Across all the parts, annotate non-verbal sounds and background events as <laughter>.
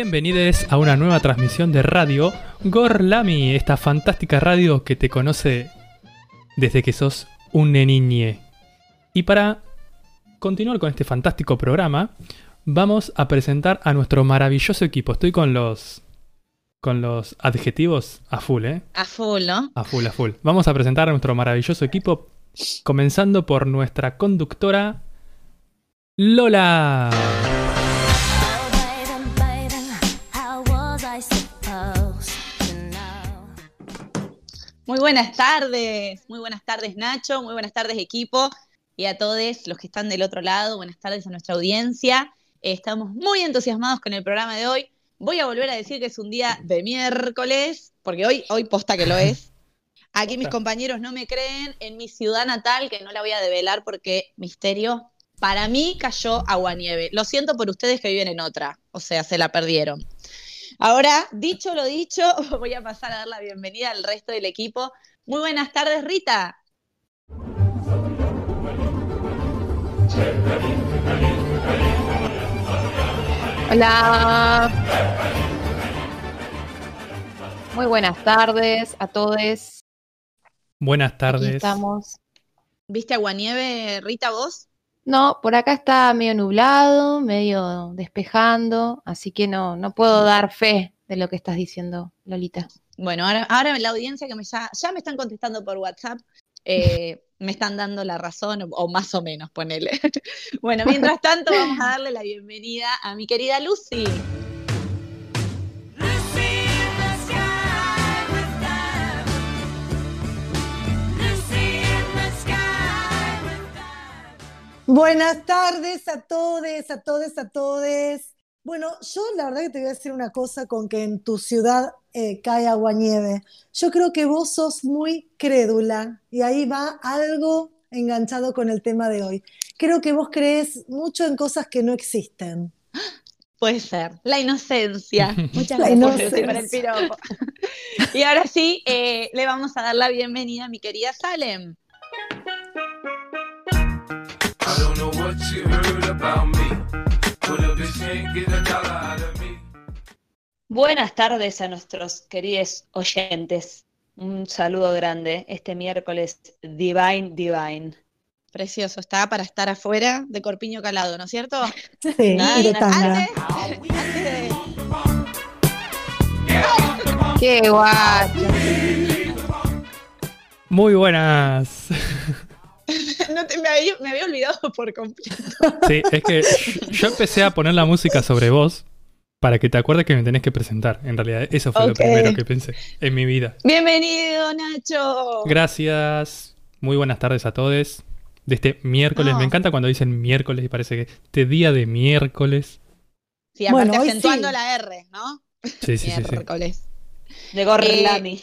Bienvenidos a una nueva transmisión de radio Gorlami, esta fantástica radio que te conoce desde que sos un neniñe. Y para continuar con este fantástico programa, vamos a presentar a nuestro maravilloso equipo. Estoy con los con los adjetivos a full, ¿eh? A full, ¿no? A full, a full. Vamos a presentar a nuestro maravilloso equipo, comenzando por nuestra conductora Lola. Muy buenas tardes, muy buenas tardes Nacho, muy buenas tardes equipo y a todos los que están del otro lado, buenas tardes a nuestra audiencia. Estamos muy entusiasmados con el programa de hoy. Voy a volver a decir que es un día de miércoles, porque hoy, hoy posta que lo es. Aquí mis compañeros no me creen, en mi ciudad natal, que no la voy a develar porque misterio, para mí cayó agua nieve. Lo siento por ustedes que viven en otra, o sea, se la perdieron. Ahora, dicho lo dicho, <laughs> voy a pasar a dar la bienvenida al resto del equipo. Muy buenas tardes, Rita. Hola. Muy buenas tardes a todos. Buenas tardes. estamos. ¿Viste aguanieve, Rita, vos? No, por acá está medio nublado, medio despejando, así que no, no puedo dar fe de lo que estás diciendo, Lolita. Bueno, ahora, ahora la audiencia que me ya, ya me están contestando por WhatsApp, eh, <laughs> me están dando la razón, o, más o menos, ponele. <laughs> bueno, mientras tanto, vamos a darle la bienvenida a mi querida Lucy. Buenas tardes a todos, a todos, a todos. Bueno, yo la verdad que te voy a decir una cosa con que en tu ciudad eh, cae agua nieve. Yo creo que vos sos muy crédula y ahí va algo enganchado con el tema de hoy. Creo que vos crees mucho en cosas que no existen. Puede ser, la inocencia. <laughs> Muchas gracias para el piropo. <laughs> y ahora sí, eh, le vamos a dar la bienvenida a mi querida Salem. Buenas tardes a nuestros queridos oyentes. Un saludo grande este miércoles Divine Divine. Precioso, está para estar afuera de Corpiño Calado, ¿no es cierto? Sí, y de tanga. ¡Qué guacho! Muy buenas. <laughs> No te- me, había, me había olvidado <laughs> por completo. Sí, es que yo empecé a poner la música sobre vos para que te acuerdes que me tenés que presentar. En realidad, eso fue lo primero que pensé en mi vida. Bienvenido, Nacho. Gracias. Muy buenas tardes a todos. De este miércoles. No. Me encanta cuando dicen miércoles y parece que este día de miércoles. Sí, aparte Bueno, hoy acentuando sí. la R, ¿no? Sí, sí, sí. sí. Miércoles. De Gorlami.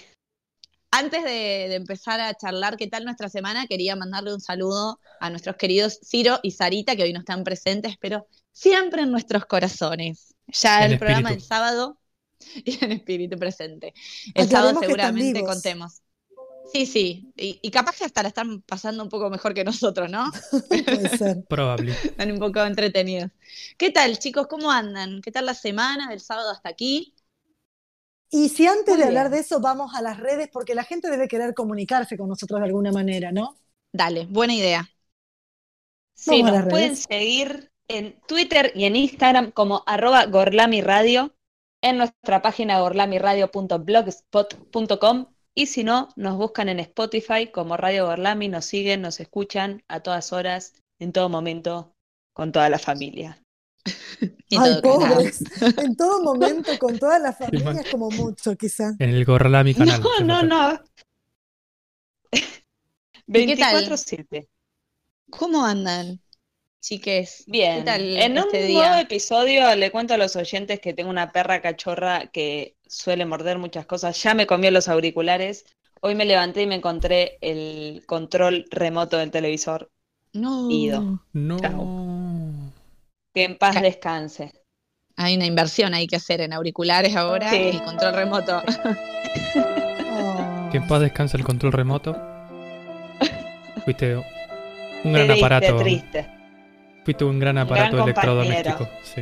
Antes de, de empezar a charlar qué tal nuestra semana, quería mandarle un saludo a nuestros queridos Ciro y Sarita, que hoy no están presentes, pero siempre en nuestros corazones. Ya En el programa del sábado <laughs> y en espíritu presente. El sábado seguramente contemos. Sí, sí, y, y capaz que hasta la están pasando un poco mejor que nosotros, ¿no? <laughs> Puede ser. Probable. Están un poco entretenidos. ¿Qué tal, chicos? ¿Cómo andan? ¿Qué tal la semana del sábado hasta aquí? Y si antes Muy de hablar de eso vamos a las redes, porque la gente debe querer comunicarse con nosotros de alguna manera, ¿no? Dale, buena idea. Sí, nos pueden seguir en Twitter y en Instagram como arroba gorlamiradio, en nuestra página gorlamiradio.blogspot.com y si no, nos buscan en Spotify como Radio Gorlami, nos siguen, nos escuchan a todas horas, en todo momento, con toda la familia. <laughs> Y Ay, todo pobres. <laughs> En todo <laughs> momento, con toda la familia, mal. es como mucho, quizá. En el Gorlami canal. No, no, no. ¿Y qué tal? 24-7. ¿Cómo andan, chiques? Bien. ¿Qué tal en este un día? nuevo episodio le cuento a los oyentes que tengo una perra cachorra que suele morder muchas cosas. Ya me comió los auriculares. Hoy me levanté y me encontré el control remoto del televisor. No. Ido. No. Chao. Que en paz Ca- descanse. Hay una inversión ahí que hacer en auriculares ahora Sí. y control remoto. Oh. <laughs> Que en paz descanse el control remoto. Fuiste un gran triste, aparato. triste. Fuiste un gran aparato gran electrodoméstico. Sí.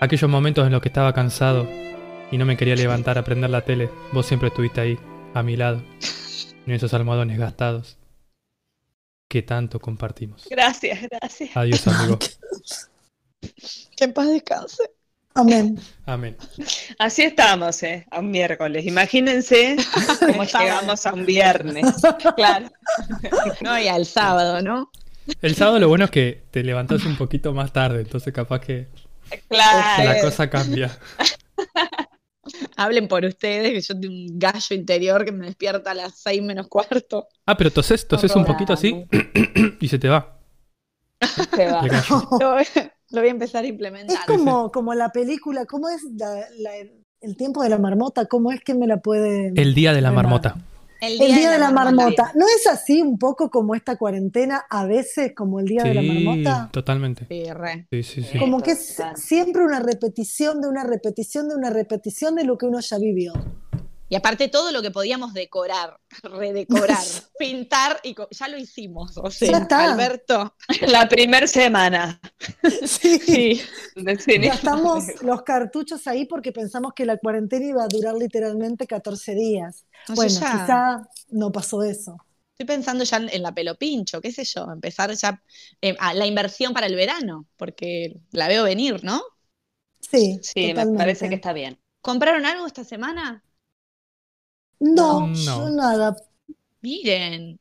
Aquellos momentos en los que estaba cansado y no me quería levantar a prender la tele, vos siempre estuviste ahí, a mi lado, en esos almohadones gastados que tanto compartimos. Gracias, gracias. Adiós, <laughs> amigo. Que en paz descanse. Amén. Amén. Así estamos, ¿eh? A un miércoles. Imagínense cómo <laughs> llegamos a un viernes. Claro. No, y al sábado, ¿no? El sábado lo bueno es que te levantás un poquito más tarde, entonces capaz que Claro. la cosa cambia. <laughs> Hablen por ustedes, que yo tengo un gallo interior que me despierta a las seis menos cuarto. Ah, pero toses, toses un poquito así <clears throat> y se te va. Se va. <laughs> Lo, voy- lo voy a empezar a implementar. Es como, como la película, ¿cómo es la- la- el tiempo de la marmota? ¿Cómo es que me la puede... El día de la marmota. El día de la marmota. ¿No es así un poco como esta cuarentena, a veces como el día de la Sí, marmota? totalmente. Sí. Sí, sí, sí. Como que es siempre una repetición de una repetición de una repetición de lo que uno ya vivió. Y aparte todo lo que podíamos decorar, <laughs> redecorar, <laughs> pintar, y ya lo hicimos. O sea, Ya está. Alberto. <laughs> La primer semana. Sí. Sí. Gastamos los cartuchos ahí porque pensamos que la cuarentena iba a durar literalmente 14 días. No, bueno, ya quizá no pasó eso. Estoy pensando ya en, la pelopincho, qué sé yo, empezar ya eh, a la inversión para el verano, porque la veo venir, ¿no? Sí, Sí, me parece que está bien. ¿Compraron algo esta semana? No, No. yo nada. Miren.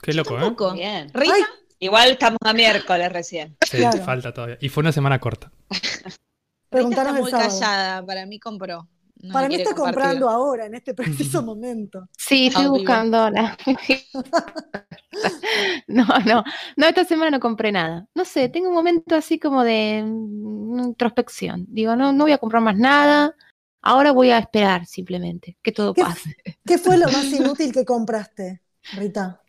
Qué loco, ¿eh? Bien. ¿Rita? Ay. Igual estamos a miércoles recién. Sí, Claro. falta todavía. Y fue una semana corta. <laughs> Rita Preguntaron muy sábado. callada, para mí compró. No Para mí está compartir. comprando ahora, en este preciso momento. Sí, estoy buscando ahora. <laughs> No, no, no, esta semana no compré nada. No sé, tengo un momento así como de mm, introspección. Digo, no, no voy a comprar más nada. Ahora voy a esperar simplemente que todo ¿Qué, pase. <laughs> qué fue lo más inútil que compraste, Rita?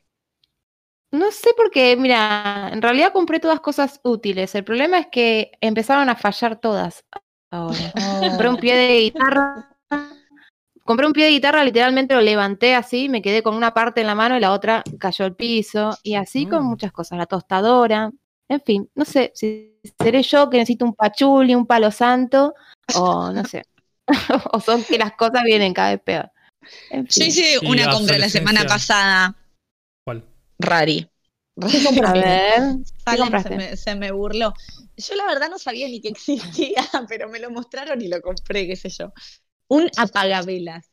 No sé por qué, mira, en realidad compré todas cosas útiles. El problema es que empezaron a fallar todas ahora. <laughs> Compré un pie de guitarra. Compré un pie de guitarra, literalmente lo levanté así, me quedé con una parte en la mano y la otra cayó al piso. Y así con Mm. muchas cosas, la tostadora. En fin, no sé si seré yo que necesito un pachuli, un palo santo, o no sé. <laughs> o son que las cosas vienen cada vez peor. En Yo fin. hice Sí, una compra la semana pasada, ¿Cuál? Rari. ¿Qué A ver, <laughs> ¿qué Salem se compraste? me, se me burló. Yo la verdad no sabía ni que existía, <laughs> pero me lo mostraron y lo compré, qué sé yo. Un apagavelas.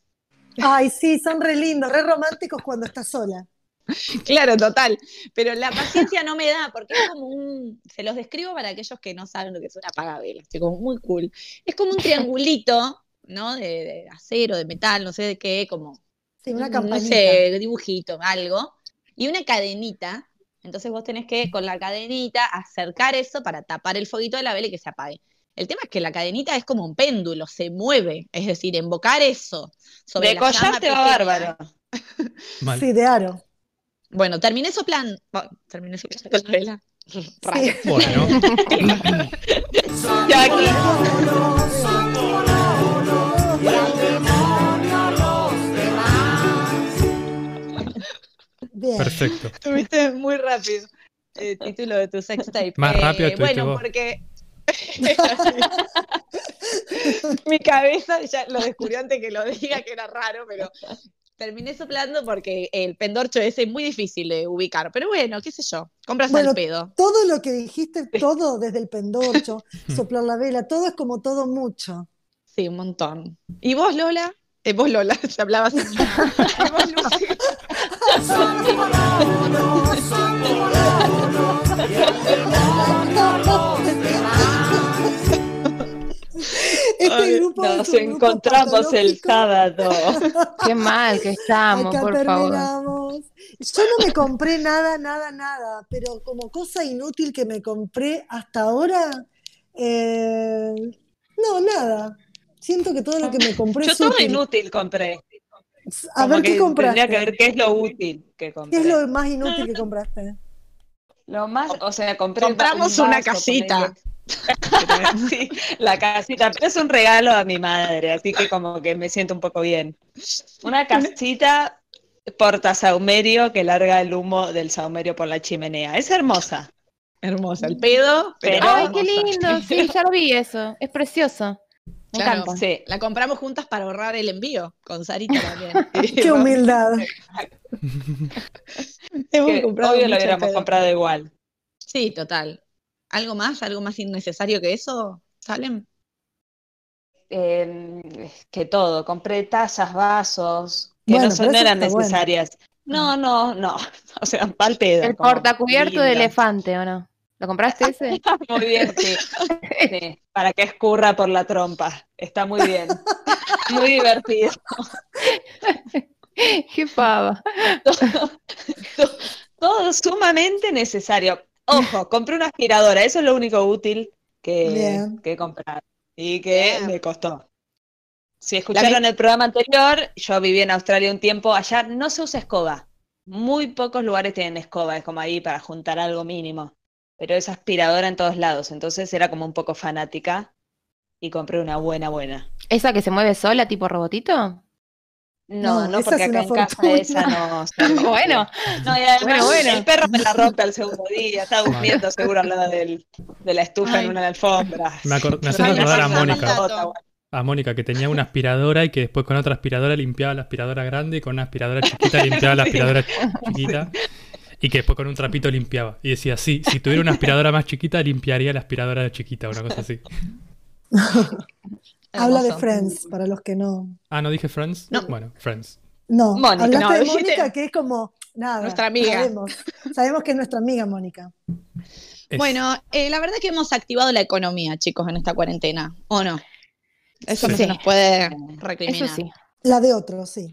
Ay, sí, son re lindos, re románticos cuando estás sola. <laughs> Claro, total. Pero la paciencia no me da, porque es como un. Se los describo para aquellos que no saben lo que es un apagavelas. Es como muy cool. Es como un triangulito, ¿no? De, de acero, de metal, no sé de qué, como. Sí, una no campanita. sé, dibujito, algo. Y una cadenita. Entonces vos tenés que, con la cadenita, acercar eso para tapar el foguito de la vela y que se apague. El tema es que la cadenita es como un péndulo, se mueve. Es decir, invocar eso sobre De la collar llama te va pequeña. bárbaro. Mal. Sí, de aro. Bueno, terminé soplando. bueno, terminé soplando la vela. Raro. Sí. Bueno, <laughs> Ya aquí. Bien. perfecto. Estuviste muy rápido. Eh, título de tu sextape. Más Eh, rápido Bueno, vos. porque. <laughs> Mi cabeza ya lo descubrió antes que lo diga que era raro, pero terminé soplando porque el pendorcho ese es muy difícil de ubicar. Pero bueno, qué sé yo, compras Bueno, al pedo. Todo lo que dijiste, <laughs> todo desde el pendorcho, <laughs> soplar la vela, todo es como todo mucho. Sí, un montón. ¿Y vos, Lola? Eh, vos, Lola, <laughs> se hablabas. ¿Y vos, Lucy? Este grupo Nos grupo encontramos el sábado. <laughs> Qué mal que estamos, Acá por favor. Yo no me compré nada, nada, nada, pero como cosa inútil que me compré hasta ahora, eh, no, nada. Siento que todo lo que me compré Yo es todo útil. inútil compré. A Como ver, ¿qué compraste? Tendría que ver qué es lo útil que compré. ¿Qué es lo más inútil que compraste? Lo más, o sea, compré Compramos un una casita. Sí, la casita, pero es un regalo a mi madre, así que como que me siento un poco bien. Una casita porta saumerio que larga el humo del saumerio por la chimenea. Es hermosa. Hermosa. El pedo, pero. Ay, qué lindo. Sí, ya lo vi eso. Es precioso. Me Claro, encanta. Sí. La compramos juntas para ahorrar el envío, con Sarita también. <laughs> Qué humildad. <laughs> Hemos Que comprado obvio lo hubiéramos pedo. comprado igual. Sí, total. ¿Algo más? ¿Algo más innecesario que eso? ¿Salen? Eh, que todo, compré tazas, vasos, que Bueno, no, son- no eran bueno. necesarias. No, no, no. <laughs> O sea, pal pedo. El portacubierto de elefante, ¿o no? ¿Lo compraste ese? <laughs> Muy bien, sí. Sí, Para que escurra por la trompa. Está muy bien. Muy divertido. <laughs> Qué pava. Todo sumamente necesario. Ojo, compré una aspiradora. Eso es lo único útil que, que he comprado. Y que Bien. me costó. Si escucharon el programa anterior, yo viví en Australia un tiempo. Allá no se usa escoba. Muy pocos lugares tienen escoba. Es como ahí para juntar algo mínimo. Pero es aspiradora en todos lados. Entonces era como un poco fanática. Y compré una buena, buena. ¿Esa que se mueve sola, tipo robotito? No, No, porque acá en casa esa no. <laughs> Bueno, No, y además Bueno, bueno. el perro me la rompe al segundo día, está durmiendo seguro al lado del- de la estufa Ay. en una alfombra. Me, me haces Ay, acordar a Mónica. A Mónica, que tenía una aspiradora y que después con otra aspiradora limpiaba la aspiradora grande y con una aspiradora chiquita limpiaba la aspiradora <laughs> chiquita. Y que después con un trapito limpiaba. Y decía, sí, si tuviera una aspiradora más chiquita, limpiaría la aspiradora chiquita, una cosa así. <laughs> Habla de. Friends, para los que no. Ah, ¿no dije Friends? No. Bueno, Friends. No, Mónica, hablaste no, de Mónica, que es como. Nada. Nuestra amiga. Sabemos, sabemos que es nuestra amiga, Mónica. Es- Bueno, eh, la verdad que hemos activado la economía, chicos, en esta cuarentena, ¿o no? Eso no se nos puede eso recriminar. sí. La de otro, sí.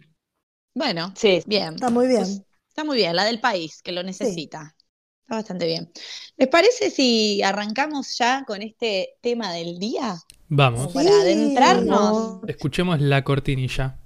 Bueno, Sí, bien. Está muy bien. Pues, está muy bien, la del país, que lo necesita. Está bastante bien. ¿Les parece si arrancamos ya con este tema del día? Vamos, Para adentrarnos. escuchemos la cortinilla.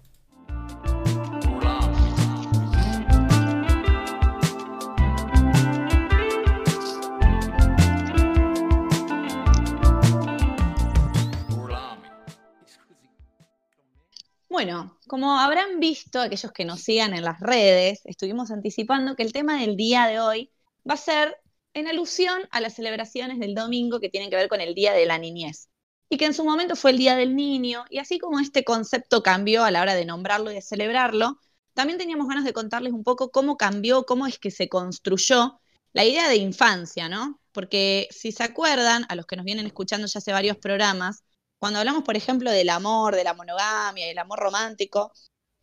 Bueno, como habrán visto aquellos que nos sigan en las redes, estuvimos anticipando que el tema del día de hoy va a ser en alusión a las celebraciones del domingo que tienen que ver con el Día de la Niñez. Y que en su momento fue el Día del Niño, y así como este concepto cambió a la hora de nombrarlo y de celebrarlo, también teníamos ganas de contarles un poco cómo cambió, cómo es que se construyó la idea de infancia, ¿no? Porque si se acuerdan, a los que nos vienen escuchando ya hace varios programas, cuando hablamos, por ejemplo, del amor, de la monogamia, del amor romántico,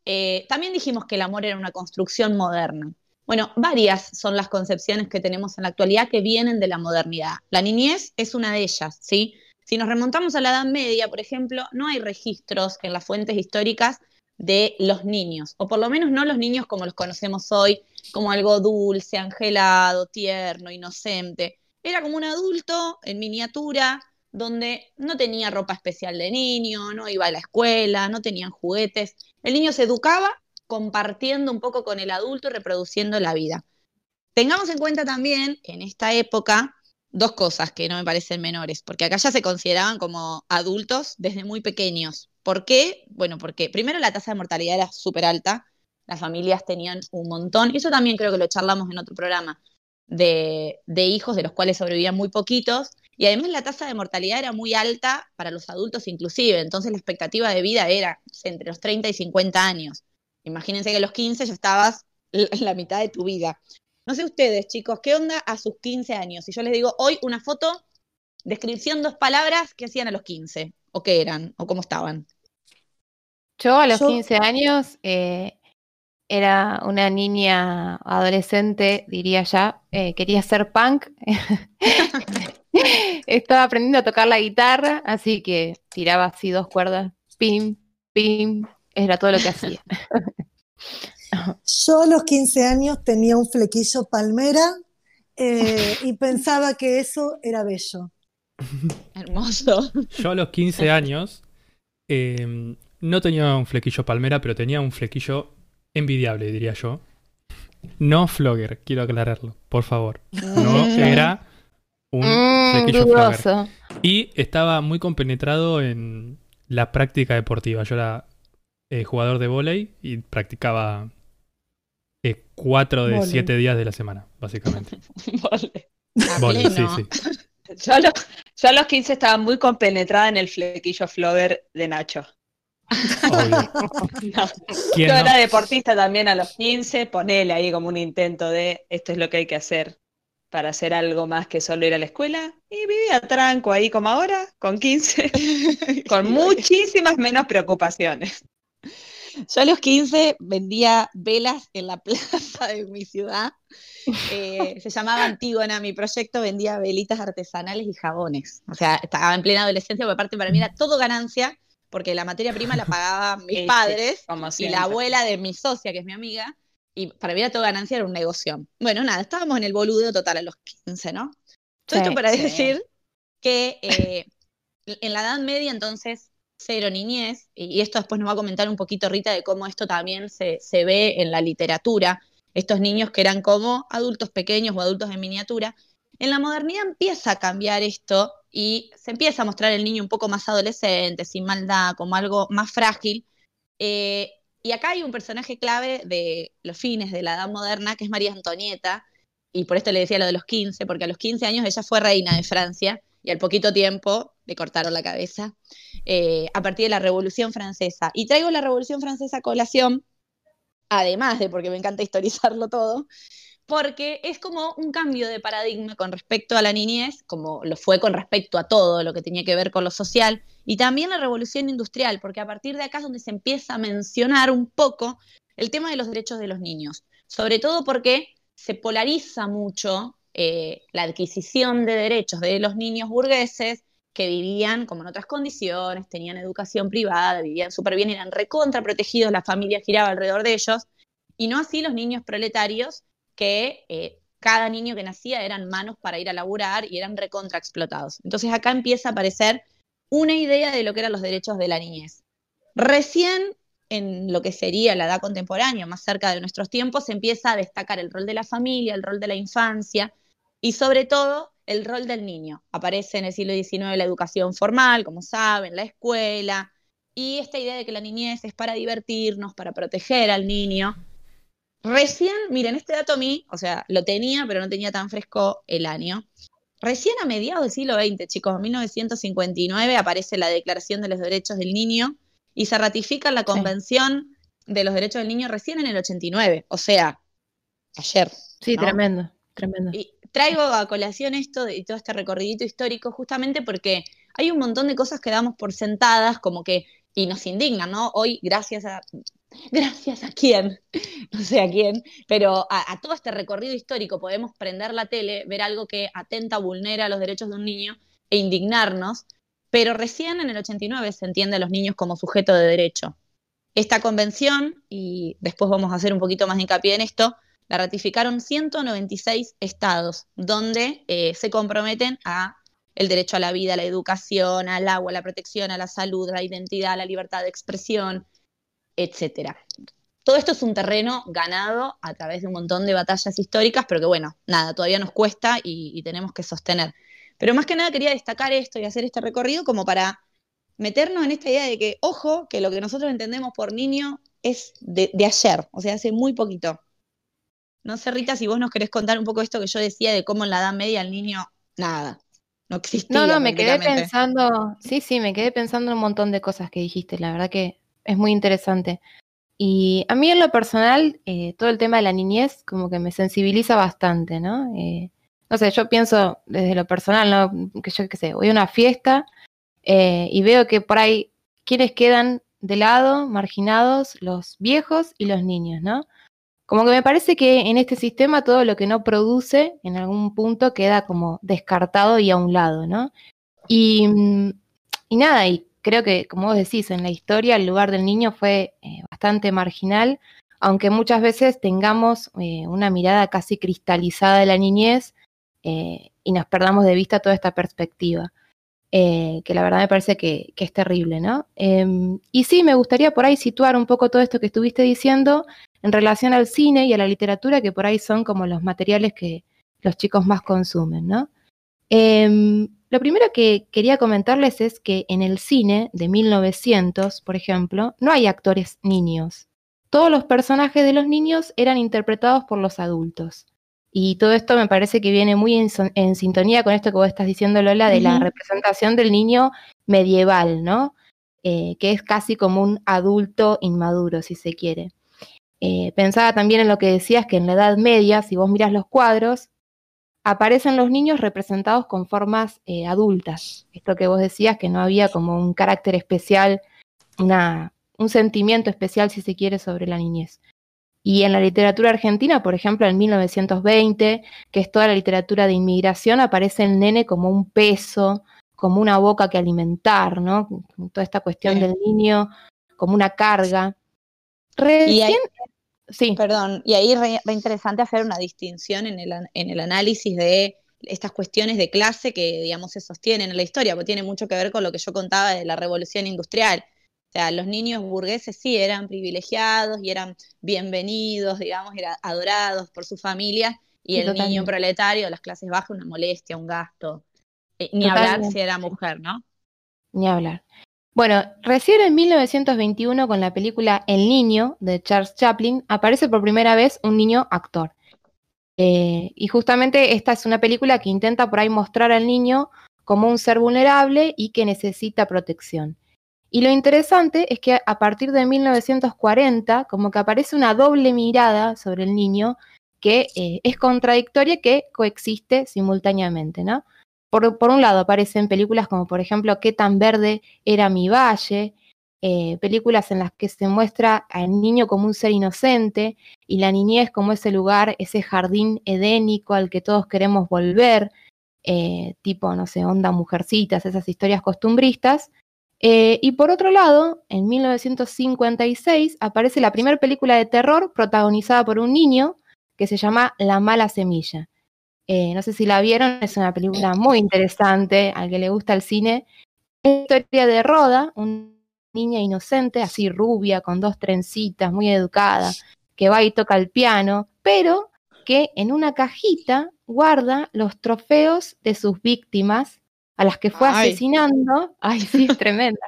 eh, también dijimos que el amor era una construcción moderna. Bueno, varias son las concepciones que tenemos en la actualidad que vienen de la modernidad. La niñez es una de ellas, ¿sí? Si nos remontamos a la Edad Media, por ejemplo, no hay registros en las fuentes históricas de los niños, o por lo menos no los niños como los conocemos hoy, como algo dulce, angelado, tierno, inocente. Era como un adulto en miniatura, donde no tenía ropa especial de niño, no iba a la escuela, no tenían juguetes. El niño se educaba compartiendo un poco con el adulto y reproduciendo la vida. Tengamos en cuenta también en esta época dos cosas que no me parecen menores, porque acá ya se consideraban como adultos desde muy pequeños. ¿Por qué? Bueno, porque primero la tasa de mortalidad era súper alta, las familias tenían un montón, y eso también creo que lo charlamos en otro programa, de, de hijos de los cuales sobrevivían muy poquitos, y además la tasa de mortalidad era muy alta para los adultos inclusive, entonces la expectativa de vida era entre los 30 y 50 años. Imagínense que a los 15 ya estabas la mitad de tu vida. No sé ustedes, chicos, ¿qué onda a sus 15 años? Si yo les digo hoy una foto, descripción, dos palabras, ¿qué hacían a los 15? ¿O qué eran? ¿O cómo estaban? Yo a los Yo- 15 años eh, era una niña adolescente, diría ya, eh, quería ser punk. <laughs> Estaba aprendiendo a tocar la guitarra, así que tiraba así dos cuerdas, pim, pim, era todo lo que hacía. <laughs> Yo a los 15 años tenía un flequillo palmera eh, y pensaba que eso era bello. Hermoso. Yo a los 15 años eh, no tenía un flequillo palmera, pero tenía un flequillo envidiable, diría yo. No flogger, quiero aclararlo, por favor. No era un Mm, flequillo flogger. Y estaba muy compenetrado en la práctica deportiva. Yo era eh, jugador de vóley y practicaba eh, cuatro de siete días de la semana, básicamente. <laughs> Vale. A Vole, sí, sí. <laughs> Yo a, los, yo a los 15 estaba muy compenetrada en el flequillo flover de Nacho. Obvio. <laughs> No. ¿Quién Yo no? era deportista también a los 15, ponele ahí como un intento de esto es lo que hay que hacer para hacer algo más que solo ir a la escuela. Y vivía tranco ahí como ahora, con 15, con muchísimas menos preocupaciones. Yo a los 15 vendía velas en la <laughs> plaza de mi ciudad. Eh, se llamaba Antígona, mi proyecto vendía velitas artesanales y jabones. O sea, estaba en plena adolescencia, porque aparte para mí era todo ganancia, porque la materia prima la pagaban <laughs> mis sí, padres y la abuela de mi socia, que es mi amiga, y para mí era todo ganancia, era un negocio. Bueno, nada, estábamos en el boludo total a los 15, ¿no? Todo Sí, esto para sí. decir que eh, en la Edad Media, entonces, cero niñez, y esto después nos va a comentar un poquito Rita de cómo esto también se, se ve en la literatura, estos niños que eran como adultos pequeños o adultos en miniatura. En la modernidad empieza a cambiar esto y se empieza a mostrar el niño un poco más adolescente, sin maldad, como algo más frágil. Eh, y acá hay un personaje clave de los fines de la Edad Moderna, que es María Antonieta, y por esto le decía lo de los 15, porque a los 15 años ella fue reina de Francia y al poquito tiempo le cortaron la cabeza eh, a partir de la Revolución Francesa. Y traigo la Revolución Francesa a colación, además de porque me encanta historizarlo todo, porque es como un cambio de paradigma con respecto a la niñez, como lo fue con respecto a todo lo que tenía que ver con lo social, y también la revolución industrial, porque a partir de acá es donde se empieza a mencionar un poco el tema de los derechos de los niños, sobre todo porque se polariza mucho eh, la adquisición de derechos de los niños burgueses que vivían como en otras condiciones, tenían educación privada, vivían súper bien, eran recontra protegidos, la familia giraba alrededor de ellos, y no así los niños proletarios que eh, cada niño que nacía eran manos para ir a laburar y eran recontra explotados. Entonces acá empieza a aparecer una idea de lo que eran los derechos de la niñez. Recién en lo que sería la edad contemporánea, más cerca de nuestros tiempos, se empieza a destacar el rol de la familia, el rol de la infancia y sobre todo el rol del niño. Aparece en el siglo XIX la educación formal, como saben, la escuela, y esta idea de que la niñez es para divertirnos, para proteger al niño. Recién, miren, este dato a mí, o sea, lo tenía, pero no tenía tan fresco el año. Recién a mediados del siglo XX, chicos, en 1959 aparece la Declaración de los Derechos del Niño y se ratifica la Convención de los Derechos del Niño recién en el 89, o sea, ayer. Sí, ¿no? tremendo, tremendo. Y traigo a colación esto y todo este recorridito histórico justamente porque hay un montón de cosas que damos por sentadas como que y nos indignan, ¿no? Hoy gracias a gracias a quién, <laughs> no sé a quién, pero a todo este recorrido histórico podemos prender la tele, ver algo que atenta, vulnera los derechos de un niño e indignarnos, pero recién en el 89 se entiende a los niños como sujeto de derecho. Esta convención, y después vamos a hacer un poquito más de hincapié en esto, la ratificaron 196 estados, donde eh, se comprometen a el derecho a la vida, a la educación, al agua, a la protección, a la salud, a la identidad, a la libertad de expresión, etcétera. Todo esto es un terreno ganado a través de un montón de batallas históricas, pero que bueno, nada, todavía nos cuesta y, y tenemos que sostener. Pero más que nada quería destacar esto y hacer este recorrido como para meternos en esta idea de que, ojo, que lo que nosotros entendemos por niño es de, de ayer, o sea, hace muy poquito. No sé, Rita, si vos nos querés contar un poco esto que yo decía de cómo en la Edad Media el niño, nada, no existía. No, no, me quedé pensando, sí, sí, me quedé pensando en un montón de cosas que dijiste, la verdad que es muy interesante. Y a mí en lo personal, eh, todo el tema de la niñez como que me sensibiliza bastante, ¿no? Eh, no sé, yo pienso desde lo personal, ¿no? Que yo qué sé, voy a una fiesta eh, y veo que por ahí quienes quedan de lado, marginados, los viejos y los niños, ¿no? Como que me parece que en este sistema todo lo que no produce en algún punto queda como descartado y a un lado, ¿no? Y, mm, y nada, y creo que, como vos decís, en la historia el lugar del niño fue eh, bastante marginal, aunque muchas veces tengamos eh, una mirada casi cristalizada de la niñez eh, y nos perdamos de vista toda esta perspectiva. que la verdad me parece que, que es terrible, ¿no? Em, y sí, me gustaría por ahí situar un poco todo esto que estuviste diciendo en relación al cine y a la literatura, que por ahí son como los materiales que los chicos más consumen, ¿no? Em, lo primero que quería comentarles es que en el cine de 1900, por ejemplo, no hay actores niños. Todos los personajes de los niños eran interpretados por los adultos. Y todo esto me parece que viene muy en, sintonía con esto que vos estás diciendo, Lola, de la representación del niño medieval, ¿no? Eh, que es casi como un adulto inmaduro, si se quiere. Eh, pensaba también en lo que decías, que en la Edad Media, si vos miras los cuadros, aparecen los niños representados con formas eh, adultas. Esto que vos decías, que no había como un carácter especial, una, un sentimiento especial, si se quiere, sobre la niñez. Y en la literatura argentina, por ejemplo, en 1920, que es toda la literatura de inmigración, aparece el nene como un peso, como una boca que alimentar, ¿no? Toda esta cuestión del niño como una carga. Recién, sí. Perdón, y ahí es re, interesante hacer una distinción en el, en el análisis de estas cuestiones de clase que, digamos, se sostienen en la historia, porque tiene mucho que ver con lo que yo contaba de la revolución industrial. O sea, los niños burgueses sí eran privilegiados y eran bienvenidos, digamos, eran adorados por su familia, y el niño proletario de las clases bajas una molestia, un gasto. Eh, ni hablar si era mujer, ¿no? Ni hablar. Bueno, recién en 1921 con la película El Niño de Charles Chaplin aparece por primera vez un niño actor. Eh, y justamente esta es una película que intenta por ahí mostrar al niño como un ser vulnerable y que necesita protección. Y lo interesante es que a partir de 1940, como que aparece una doble mirada sobre el niño que eh, es contradictoria, que coexiste simultáneamente, ¿no? Por, un lado aparecen películas como por ejemplo ¿Qué tan verde era mi valle? Eh, películas en las que se muestra al niño como un ser inocente y la niñez como ese lugar, ese jardín edénico al que todos queremos volver, eh, tipo, no sé, onda mujercitas, esas historias costumbristas, eh, y por otro lado, en 1956 aparece la primera película de terror protagonizada por un niño que se llama La mala semilla. Eh, no sé si la vieron, es una película muy interesante, al que le gusta el cine. Es la historia de Roda, una niña inocente, así rubia, con dos trencitas, muy educada, que va y toca el piano, pero que en una cajita guarda los trofeos de sus víctimas a las que fue asesinando, <laughs> ay, sí, es tremenda,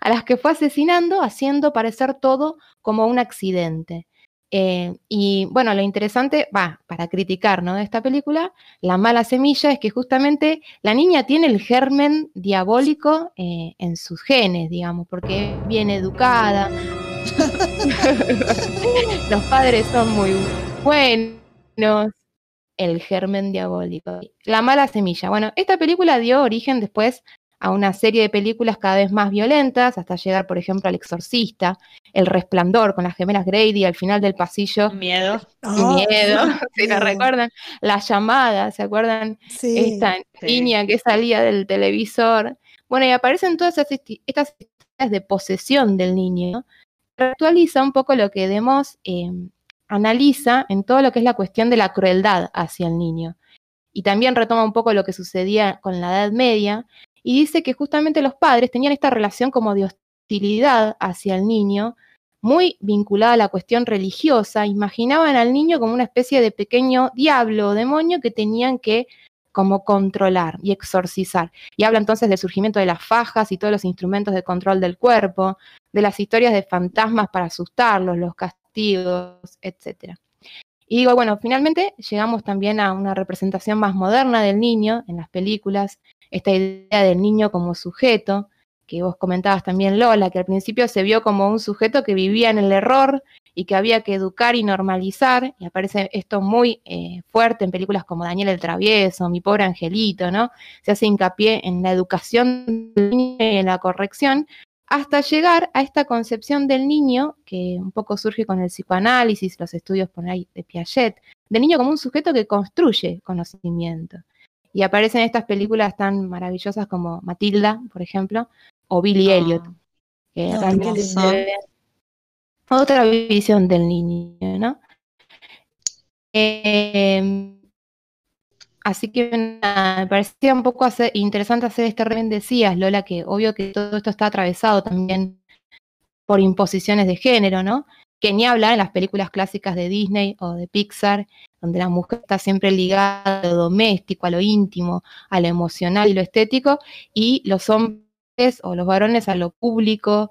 a las que fue asesinando haciendo parecer todo como un accidente. Eh, y bueno, lo interesante, va, para criticar ¿no? de esta película, la mala semilla es que justamente la niña tiene el germen diabólico eh, en sus genes, digamos, porque es bien educada. <laughs> Los padres son muy buenos, el germen diabólico. La mala semilla. Bueno, esta película dio origen después a una serie de películas cada vez más violentas, hasta llegar, por ejemplo, al Exorcista, El Resplandor con las gemelas Grady al final del pasillo. Miedo. miedo, <laughs> si lo recuerdan. La llamada, ¿se acuerdan? Sí, Esta niña que salía del televisor. Bueno, y aparecen todas estas historias de posesión del niño. Actualiza un poco lo que demos eh, analiza en todo lo que es la cuestión de la crueldad hacia el niño. Y también retoma un poco lo que sucedía con la Edad Media y dice que justamente los padres tenían esta relación como de hostilidad hacia el niño, muy vinculada a la cuestión religiosa, imaginaban al niño como una especie de pequeño diablo o demonio que tenían que como controlar y exorcizar. Y habla entonces del surgimiento de las fajas y todos los instrumentos de control del cuerpo, de las historias de fantasmas para asustarlos, los etcétera. Y digo, bueno, finalmente llegamos también a una representación más moderna del niño en las películas, esta idea del niño como sujeto, que vos comentabas también, Lola, que al principio se vio como un sujeto que vivía en el error y que había que educar y normalizar, y aparece esto muy eh, fuerte en películas como Daniel el Travieso, Mi pobre angelito, ¿no? Se hace hincapié en la educación del niño y en la corrección, hasta llegar a esta concepción del niño, que un poco surge con el psicoanálisis, los estudios por ahí de Piaget, del niño como un sujeto que construye conocimiento. Y aparecen estas películas tan maravillosas como Matilda, por ejemplo, o Billy ah. Elliot, que realmente otra visión del niño, ¿no? Eh, Así que me parecía un poco interesante hacer este reven decías, Lola, que obvio que todo esto está atravesado también por imposiciones de género, ¿no? Que ni hablar en las películas clásicas de Disney o de Pixar, donde la mujer está siempre ligada a lo doméstico, a lo íntimo, a lo emocional y lo estético, y los hombres o los varones a lo público,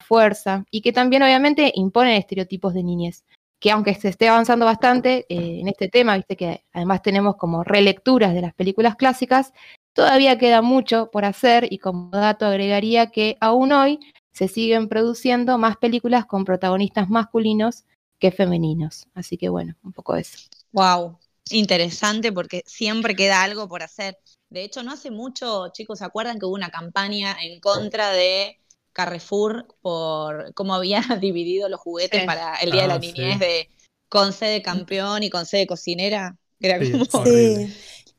fuerza, y que también obviamente imponen estereotipos de niñez. que aunque se esté avanzando bastante eh, en este tema, viste que además tenemos como relecturas de las películas clásicas, todavía queda mucho por hacer y como dato agregaría que aún hoy se siguen produciendo más películas con protagonistas masculinos que femeninos. Así que bueno, un poco eso. Wow, interesante porque siempre queda algo por hacer. De hecho, no hace mucho, chicos, ¿se acuerdan que hubo una campaña en contra de Carrefour por cómo había <laughs> dividido los juguetes Sí. para el Día de Ah, la Niñez sí. de con C de campeón y con C de cocinera? Era Sí, como,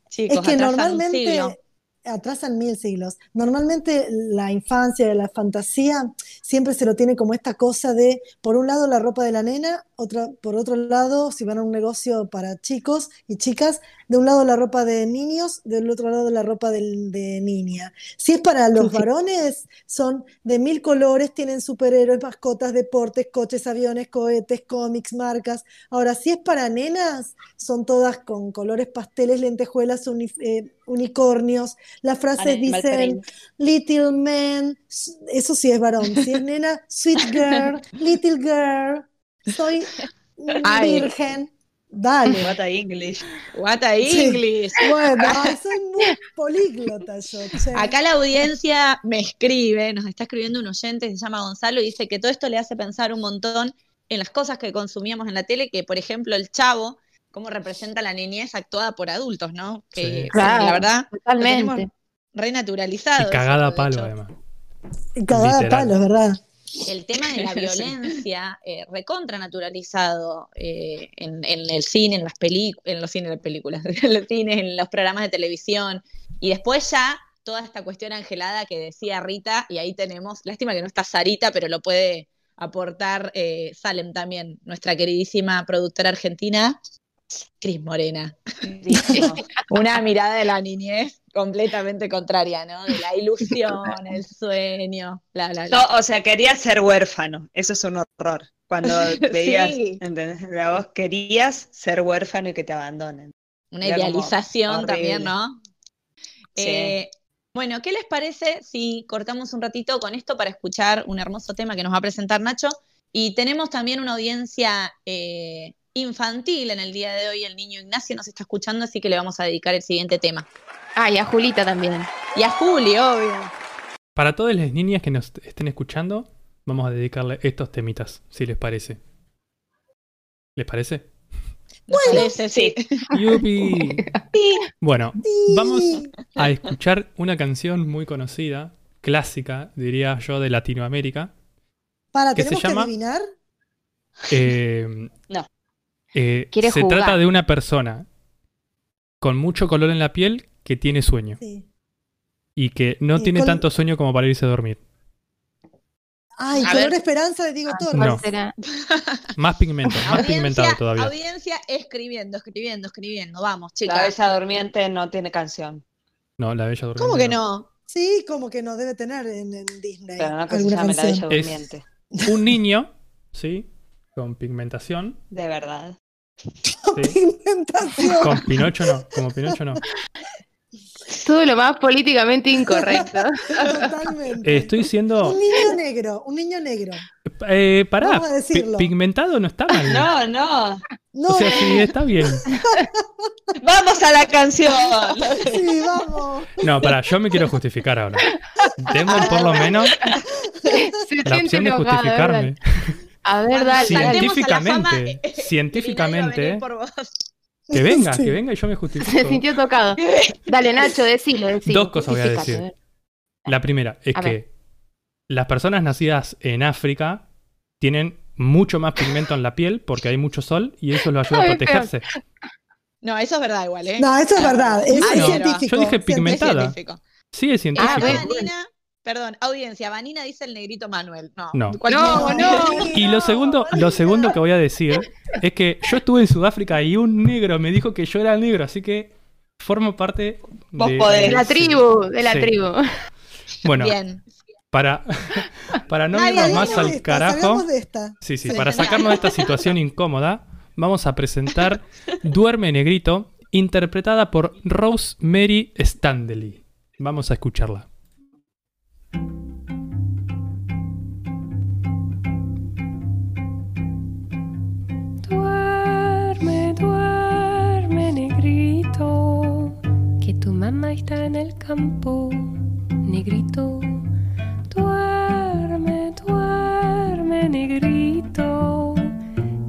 chicos, es que normalmente siglo. Atrasan mil siglos. Normalmente la infancia, la fantasía, siempre se lo tiene como esta cosa de, por un lado, la ropa de la nena, otra, por otro lado, si van a un negocio para chicos y chicas, de un lado la ropa de niños, del otro lado la ropa de niña. Si es para los varones, son de mil colores, tienen superhéroes, mascotas, deportes, coches, aviones, cohetes, cómics, marcas. Ahora, si es para nenas, son todas con colores pasteles, lentejuelas, eh, unicornios. Las frases dicen. Little man, eso sí es varón. Si es <laughs> nena, sweet girl, little girl, soy Ay. virgen. Dale. What a English. What a Sí. English. Bueno, <laughs> soy muy políglota yo, che. Acá la audiencia me escribe, nos está escribiendo un oyente, se llama Gonzalo, y dice que todo esto le hace pensar un montón en las cosas que consumíamos en la tele, que por ejemplo el chavo, cómo representa la niñez actuada por adultos, ¿no? Que Sí. sí, Claro, la verdad, Totalmente. tenemos re naturalizado. Y cagada a eso, palo, además. Cagada a literal. palos, ¿verdad? El tema de la <laughs> violencia, eh, recontra naturalizado eh, en, en el cine, en las películas, en los cines, las películas, <laughs> en los cines, en los programas de televisión. Y después ya toda esta cuestión angelada que decía Rita, y ahí tenemos, lástima que no está Sarita, pero lo puede aportar eh, Salem también, nuestra queridísima productora argentina, Cris Morena. <laughs> Una mirada de la niñez completamente contraria, ¿no? De la ilusión, el sueño, bla, bla, bla. No, o sea, querías ser huérfano. Eso es un horror. Cuando <laughs> veías, Sí. ¿entendés? La vos querías ser huérfano y que te abandonen. Una Era idealización también, ¿no? Sí. Eh, bueno, ¿qué les parece si cortamos un ratito con esto para escuchar un hermoso tema que nos va a presentar Nacho? Y tenemos también una audiencia eh, infantil en el día de hoy. El niño Ignacio nos está escuchando, así que le vamos a dedicar el siguiente tema. Ah, y a Julita también. Y a Juli, obvio. Para todas las niñas que nos estén escuchando, vamos a dedicarle estos temitas, si les parece. ¿Les parece? ¿Les parece? sí. ¡Yupi! <laughs> Bueno, Sí. vamos a escuchar una canción muy conocida, clásica, diría yo, de Latinoamérica. Para, ¿Qué se ¿tenemos que llama? adivinar? Eh, No. Eh, Quiere se jugar. trata de una persona con mucho color en la piel que tiene sueño Sí. y que no Y tiene col- tanto sueño como para irse a dormir. Ay, A color ver. esperanza de Diego Torres. ¿Cuál No. será? <laughs> Más pigmento, más pigmentado todavía. audiencia escribiendo, escribiendo, escribiendo. Vamos, La chicas. bella durmiente no tiene canción. No, la bella durmiente. ¿Cómo que no? Sí, como que no debe tener en, en Disney Pero no que se llame la Es-. Un niño, ¿sí? Con pigmentación. De verdad. ¿Sí? <laughs> Pigmentación. Con Pinocho no, como Pinocho no. Todo lo más políticamente incorrecto. Totalmente. Eh, estoy siendo. Un niño negro, un niño negro. Eh, pará, Vamos a pi- decirlo. pigmentado no está mal. No, no. No, O sea, sí, está bien. <laughs> Vamos a la canción. sí, vamos. No, pará, yo me quiero justificar ahora. Tengo por lo menos Se la siente opción de enojado, justificarme. A ver, dale, saltemos a la fama, científicamente, eh, eh, científicamente. Que venga, <laughs> Sí. que venga y yo me Se justifico. sintió tocado. Dale, Nacho, decilo, decilo. Dos cosas voy a decir. La primera es A que ver. las personas nacidas en África tienen mucho más pigmento en la piel porque hay mucho sol y eso los ayuda a protegerse. No, eso es verdad igual, ¿eh? No, eso es verdad. Es, Ah, es no. científico. Yo dije Es pigmentada. científico. Sí, es científico. Ah. Vanina, perdón, audiencia, Vanina dice el negrito Manuel. No, No. No, no. Y lo segundo, lo segundo que voy a decir es que yo estuve en Sudáfrica y un negro me dijo que yo era el negro, así que formo parte Vos de, podés. De la tribu, de la Sí. tribu. Bueno, Bien. para, para no irnos más al esta, carajo, salgamos de esta. sí, sí, Sí. para sacarnos de esta situación incómoda, vamos a presentar Duerme Negrito, interpretada por Rosemary Standley. Vamos a escucharla. Campo, negrito. Duerme, duerme, negrito.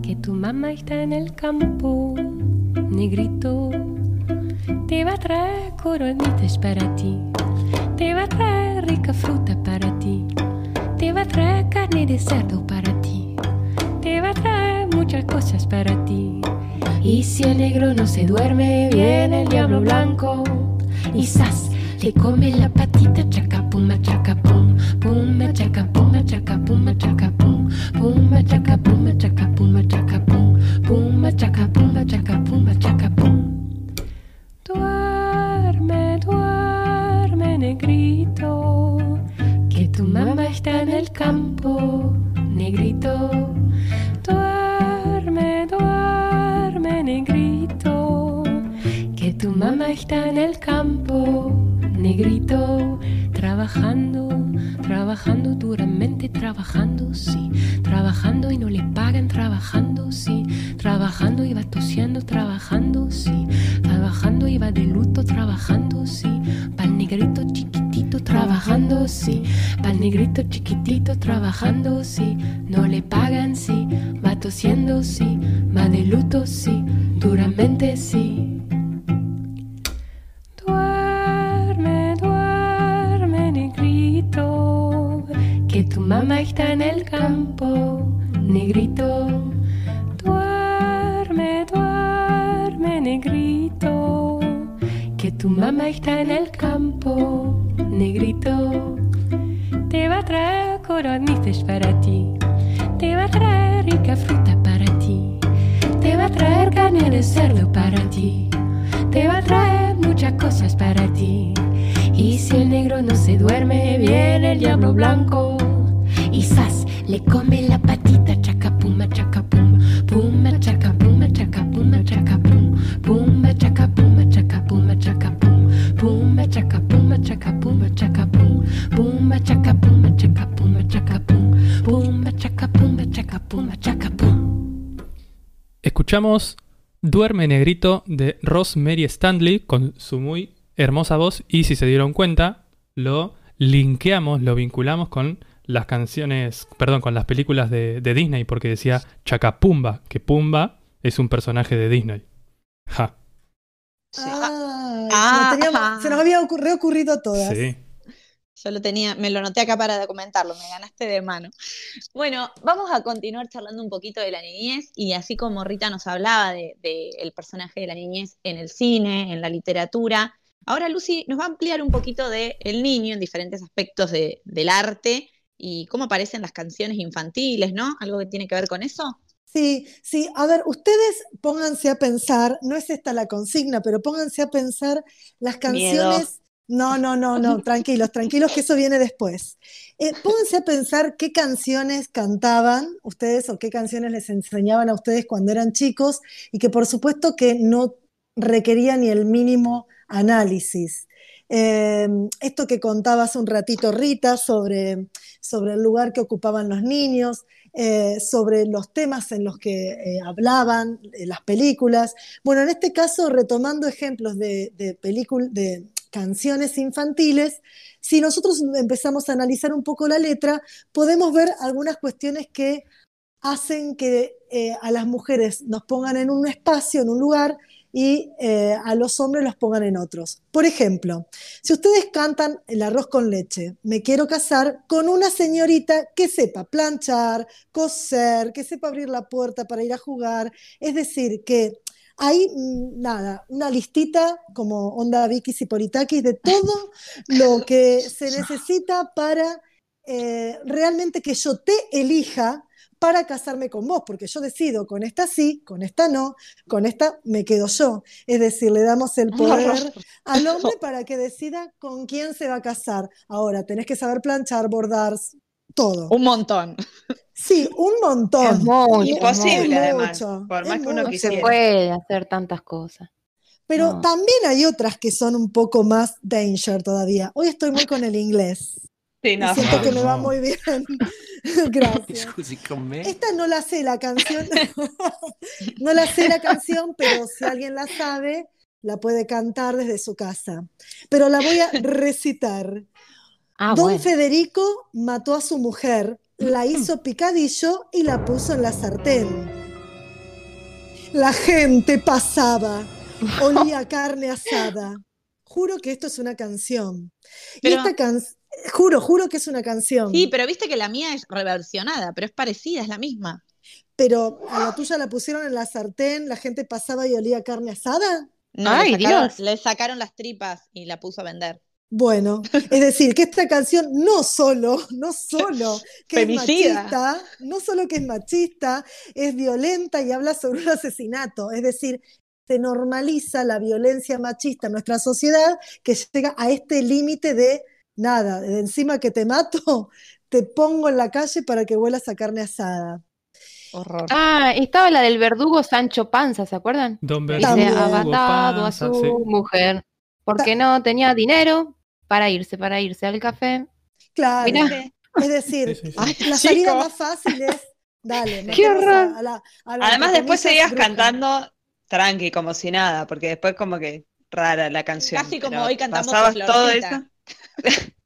Que tu mamá está en el campo, negrito. Te va a traer coronitas para ti. Te va a traer rica fruta para ti. Te va a traer carne de cerdo para ti. Te va a traer muchas cosas para ti. Y si el negro no se duerme, viene el diablo blanco. Y zas, le come la patita, chaca, pum, chaca, pum, pum, chaca, pum, chaca, pum, chaca, pum, pum, chaca, pum, chaca, pum, chaca, pum, pum, chaca, pum, chaca, pum, chaca, pum. Duerme, duerme, negrito, que tu mamá está en el campo, negrito. Mamá está en el campo, negrito, trabajando, trabajando duramente, trabajando, sí, trabajando y no le pagan, trabajando, sí, trabajando y va tosiendo, trabajando, sí, trabajando y va de luto, trabajando, sí, pa'l negrito chiquitito, trabajando, sí, pa'l negrito chiquitito, trabajando, sí, no le pagan, sí, va tosiendo, sí, va de luto, sí, duramente, sí. Está en el campo, negrito. Duerme, duerme, negrito, que tu mamá está en el campo, negrito. Te va a traer coronices para ti, te va a traer rica fruta para ti, te va a traer carne de cerdo para ti, te va a traer muchas cosas para ti. Y si el negro no se duerme, viene el diablo blanco. Zas, le come la patita, chaca, puma, chaca, pum, puma, chaca, puma, chaca, puma, chaca, pum, puma, chaca, puma, chaca, puma, chaca, pum, puma, chaca, puma, chaca, puma, chaca, pum, puma, chaca, puma, chaca, puma, chaca, pum, puma, chaca, puma, chaca, puma, chaca, pum. Escuchamos Duerme Negrito de Rosemary Stanley con su muy hermosa voz y si se dieron cuenta, lo linkeamos, lo vinculamos con las canciones, perdón, con las películas de, de Disney porque decía Chacapumba, que Pumba es un personaje de Disney. Ja. Ay, Ah. se, nos teníamos- se nos había ocur- reocurrido a todas. Sí. Yo lo tenía, me lo noté acá para documentarlo, me ganaste de mano. Bueno, vamos a continuar charlando un poquito de la niñez y así como Rita nos hablaba del de, el personaje de la niñez en el cine, en la literatura, ahora Lucy nos va a ampliar un poquito de el niño en diferentes aspectos de- del arte y cómo aparecen las canciones infantiles, ¿no? Algo que tiene que ver con eso. Sí, sí, a ver, ustedes pónganse a pensar, no es esta la consigna, pero pónganse a pensar las canciones. No, no, no, no, <laughs> tranquilos, tranquilos, que eso viene después. Eh, pónganse a pensar qué canciones cantaban ustedes o qué canciones les enseñaban a ustedes cuando eran chicos y que por supuesto que no requería ni el mínimo análisis. Eh, esto que contaba hace un ratito Rita sobre, sobre el lugar que ocupaban los niños, eh, sobre los temas en los que eh, hablaban, las películas. Bueno, en este caso, retomando ejemplos de, de, canciones infantiles, si nosotros empezamos a analizar un poco la letra, podemos ver algunas cuestiones que hacen que a las mujeres nos pongan en un espacio, en un lugar, y eh, a los hombres los pongan en otros. Por ejemplo, si ustedes cantan el arroz con leche, me quiero casar con una señorita que sepa planchar, coser, que sepa abrir la puerta para ir a jugar, es decir, que hay nada, una listita como onda Vicky Sipolitakis de todo lo que se <laughs> necesita para eh, realmente que yo te elija para casarme con vos, porque yo decido, con esta sí, con esta no, con esta me quedo yo. Es decir, le damos el poder al hombre para que decida con quién se va a casar. Ahora, tenés que saber planchar, bordar, todo. Un montón. Sí, un montón. Es mucho, Imposible, es además. mucho, Por es más que uno. No se quisiera. puede hacer tantas cosas. Pero No. también hay otras que son un poco más danger todavía. Hoy estoy muy con el inglés. Sí, no. siento que me va muy bien. <laughs> Gracias. Scusi con me? Esta no la sé la canción, <laughs> no la sé la canción, pero si alguien la sabe, la puede cantar desde su casa, pero la voy a recitar. Ah, Don bueno. Federico mató a su mujer, la hizo picadillo y la puso en la sartén. La gente pasaba, olía <laughs> carne asada. Juro que esto es una canción. Y esta can- juro, juro que es una canción. Sí, pero viste que la mía es reversionada, pero es parecida, es la misma. Pero a la tuya la pusieron en la sartén, la gente pasaba y olía carne asada. No, Ay, le, sacaron, Dios. le sacaron las tripas y la puso a vender. Bueno, es decir, que esta canción no solo, no solo <laughs> que es machista, no solo que es machista, es violenta y habla sobre un asesinato. Es decir, se normaliza la violencia machista en nuestra sociedad que llega a este límite de nada, de encima que te mato, <laughs> te pongo en la calle para que vuelas a carne asada. Horror. Ah, estaba la del verdugo Sancho Panza, ¿se acuerdan? Don ha Verdugo, matado a su sí. mujer porque no tenía dinero para irse, para irse al café. Claro, Mirá. es decir, <laughs> Sí, sí, sí. Ay, la salida chico. más fácil es, dale, <laughs> Qué horror. a- a la- a la Además, después seguías bruja. cantando tranqui, como si nada, porque después como que rara la canción. Casi como hoy cantamos pasabas todo eso. <laughs>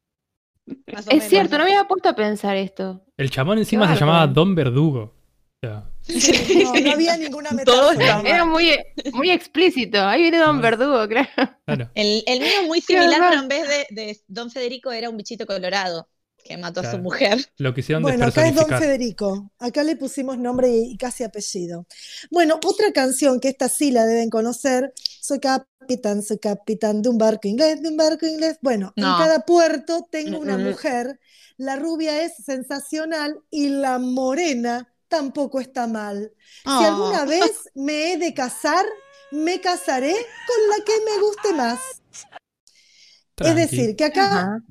Más o Es menos. cierto, no me había puesto a pensar esto. El chamón encima se llamaba Don Verdugo. O sea, Sí, no, no había ninguna <laughs> Todo metáfora. Era muy, muy explícito. Ahí viene Don Verdugo, creo. claro. El, el mío es muy similar, pero en vez de, de Don Federico era un bichito colorado que mató a su mujer. Lo quisieron Bueno, acá es Don. Federico. Acá le pusimos nombre y, casi apellido. Bueno, otra canción que esta sí la deben conocer. Soy capitán, soy capitán de un barco inglés, de un barco inglés. Bueno, No. en cada puerto tengo una Mm, mm. mujer. La rubia es sensacional y la morena tampoco está mal. Si Oh. alguna vez me he de casar, me casaré con la que me guste más. Tranqui. Es decir, que acá Ajá.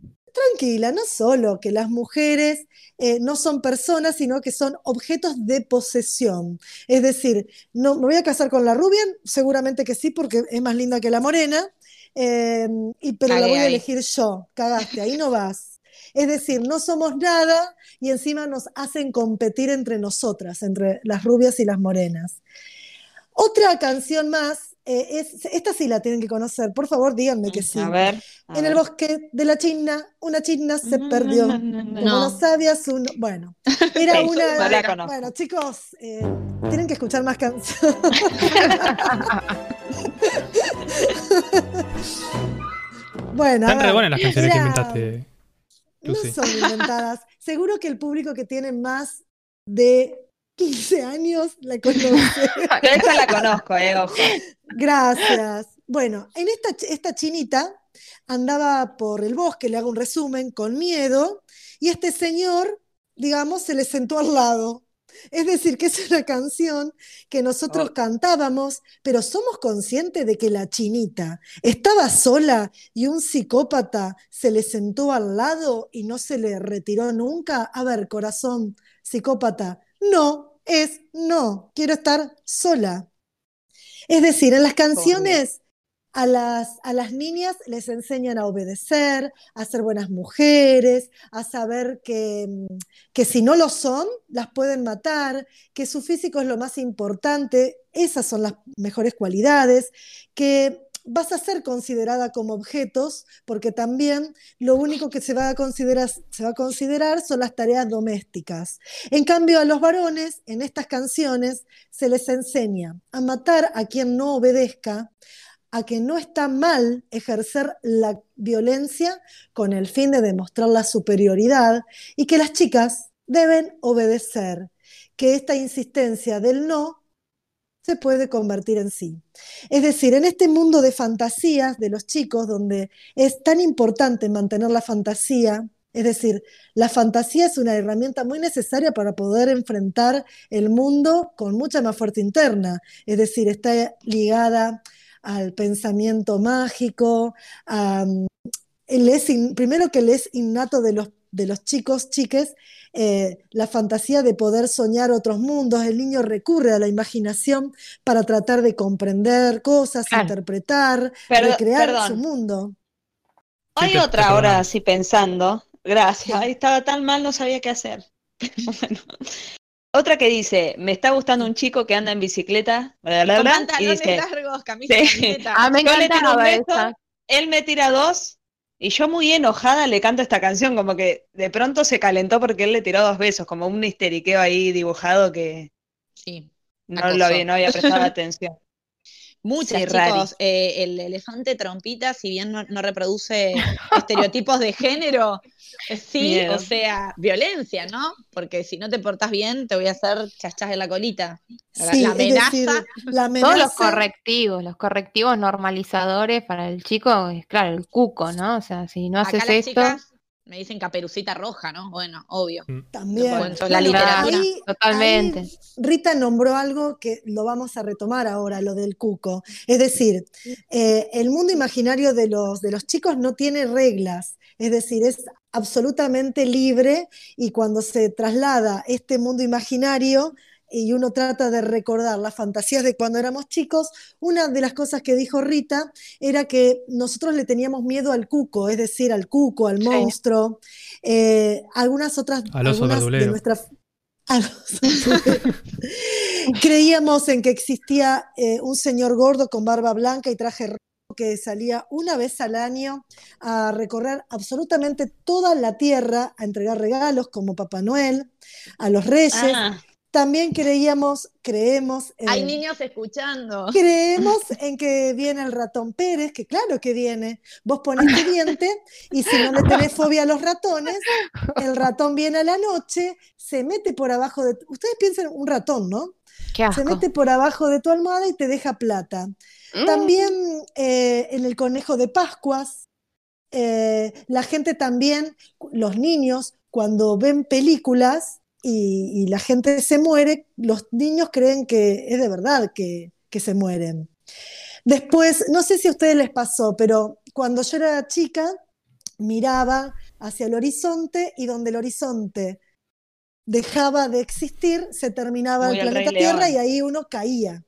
Tranquila, no solo que las mujeres eh, no son personas, sino que son objetos de posesión. Es decir, no, ¿me voy a casar con la rubia? Seguramente que sí, porque es más linda que la morena, eh, y, pero la voy a elegir yo, cagaste, ahí no vas. Es decir, no somos nada y encima nos hacen competir entre nosotras, entre las rubias y las morenas. Otra canción más, eh, es, esta sí la tienen que conocer, por favor díganme que sí. A ver. a En el bosque de la China, una china se No, perdió. no, no, no, Como No. no sabía su... no- Bueno, <laughs> era Sí, una... no la conozco. Bueno, chicos, eh, tienen que escuchar más canciones. <laughs> bueno, a Están re buenas las canciones que inventaste. No son inventadas. Seguro que el público que tiene más de 15 años la conoce. <laughs> Yo esta la conozco, eh, ojo. Gracias. Bueno, en esta, esta chinita andaba por el bosque, le hago un resumen, con miedo, y este señor, digamos, se le sentó al lado. Es decir, que es una canción que nosotros Oh. cantábamos, pero somos conscientes de que la chinita estaba sola y un psicópata se le sentó al lado y no se le retiró nunca. A ver, corazón, psicópata, no es no, quiero estar sola. Es decir, en las canciones a las, a las niñas les enseñan a obedecer, a ser buenas mujeres, a saber que, mm, que si no lo son, las pueden matar, que su físico es lo más importante, esas son las mejores cualidades, que vas a ser considerada como objetos, porque también lo único que se va a considerar, se va a considerar son las tareas domésticas. En cambio, a los varones, en estas canciones, se les enseña a matar a quien no obedezca, a que no está mal ejercer la violencia con el fin de demostrar la superioridad y que las chicas deben obedecer, que esta insistencia del no se puede convertir en sí. Es decir, en este mundo de fantasías de los chicos, donde es tan importante mantener la fantasía, es decir, la fantasía es una herramienta muy necesaria para poder enfrentar el mundo con mucha más fuerza interna, es decir, está ligada al pensamiento mágico, a, él es primero que le es innato de los, de los chicos, chiques, eh, la fantasía de poder soñar otros mundos. El niño recurre a la imaginación para tratar de comprender cosas, Claro. interpretar, Perdo- recrear perdón. su mundo. Hay otra ahora así pensando. Gracias. Estaba tan mal, no sabía qué hacer. <laughs> Bueno. Otra que dice, me está gustando un chico que anda en bicicleta, bla, bla, Con bla, y pantalones dice, largos. largos, camisa, Sí. camiseta. <laughs> Ah, me Yo le tiro un beso, esa. Él me tira dos y yo muy enojada le canto esta canción, como que de pronto se calentó porque él le tiró dos besos, como un histeriqueo ahí dibujado que Sí. no, Acoso. lo había, no había prestado <laughs> atención. Muchas, Sí, chicos. Eh, el elefante trompita, si bien no, no reproduce <laughs> estereotipos de género, eh, sí, Miedo. o sea, violencia, ¿no? Porque si no te portás bien, te voy a hacer chachas en la colita. La, Sí, la es amenaza. decir, la Todos los correctivos, los correctivos normalizadores para el chico, es claro, el cuco, ¿no? O sea, si no Acá haces las esto, chicas me dicen caperucita roja, ¿no? Bueno, obvio. También. Bueno, la literatura. ahí- Totalmente. ahí Rita nombró algo que lo vamos a retomar ahora, lo del cuco. Es decir, eh, el mundo imaginario de los, de los chicos no tiene reglas, es decir, es absolutamente libre y cuando se traslada este mundo imaginario y uno trata de recordar las fantasías de cuando éramos chicos, una de las cosas que dijo Rita era que nosotros le teníamos miedo al cuco, es decir, al cuco, al Sí. monstruo, eh, algunas otras Al oso algunas de nuestras. <laughs> Creíamos en que existía eh, un señor gordo con barba blanca y traje rojo que salía una vez al año a recorrer absolutamente toda la tierra a entregar regalos como Papá Noel, a los reyes. Ah, También creíamos, creemos en, Hay niños escuchando. creemos <laughs> en que viene el ratón Pérez, que claro que viene. Vos ponés tu diente y si no le tenés fobia a los ratones, el ratón viene a la noche, se mete por abajo de... Ustedes piensan un ratón, ¿no? Qué Se asco. mete por abajo de tu almohada y te deja plata. Mm. También eh, en el conejo de Pascuas, eh, la gente también, los niños, cuando ven películas y, y la gente se muere, los niños creen que es de verdad que, que se mueren. Después, no sé si a ustedes les pasó, pero cuando yo era chica, miraba hacia el horizonte y donde el horizonte dejaba de existir, se terminaba Muy el planeta Tierra y ahí uno caía.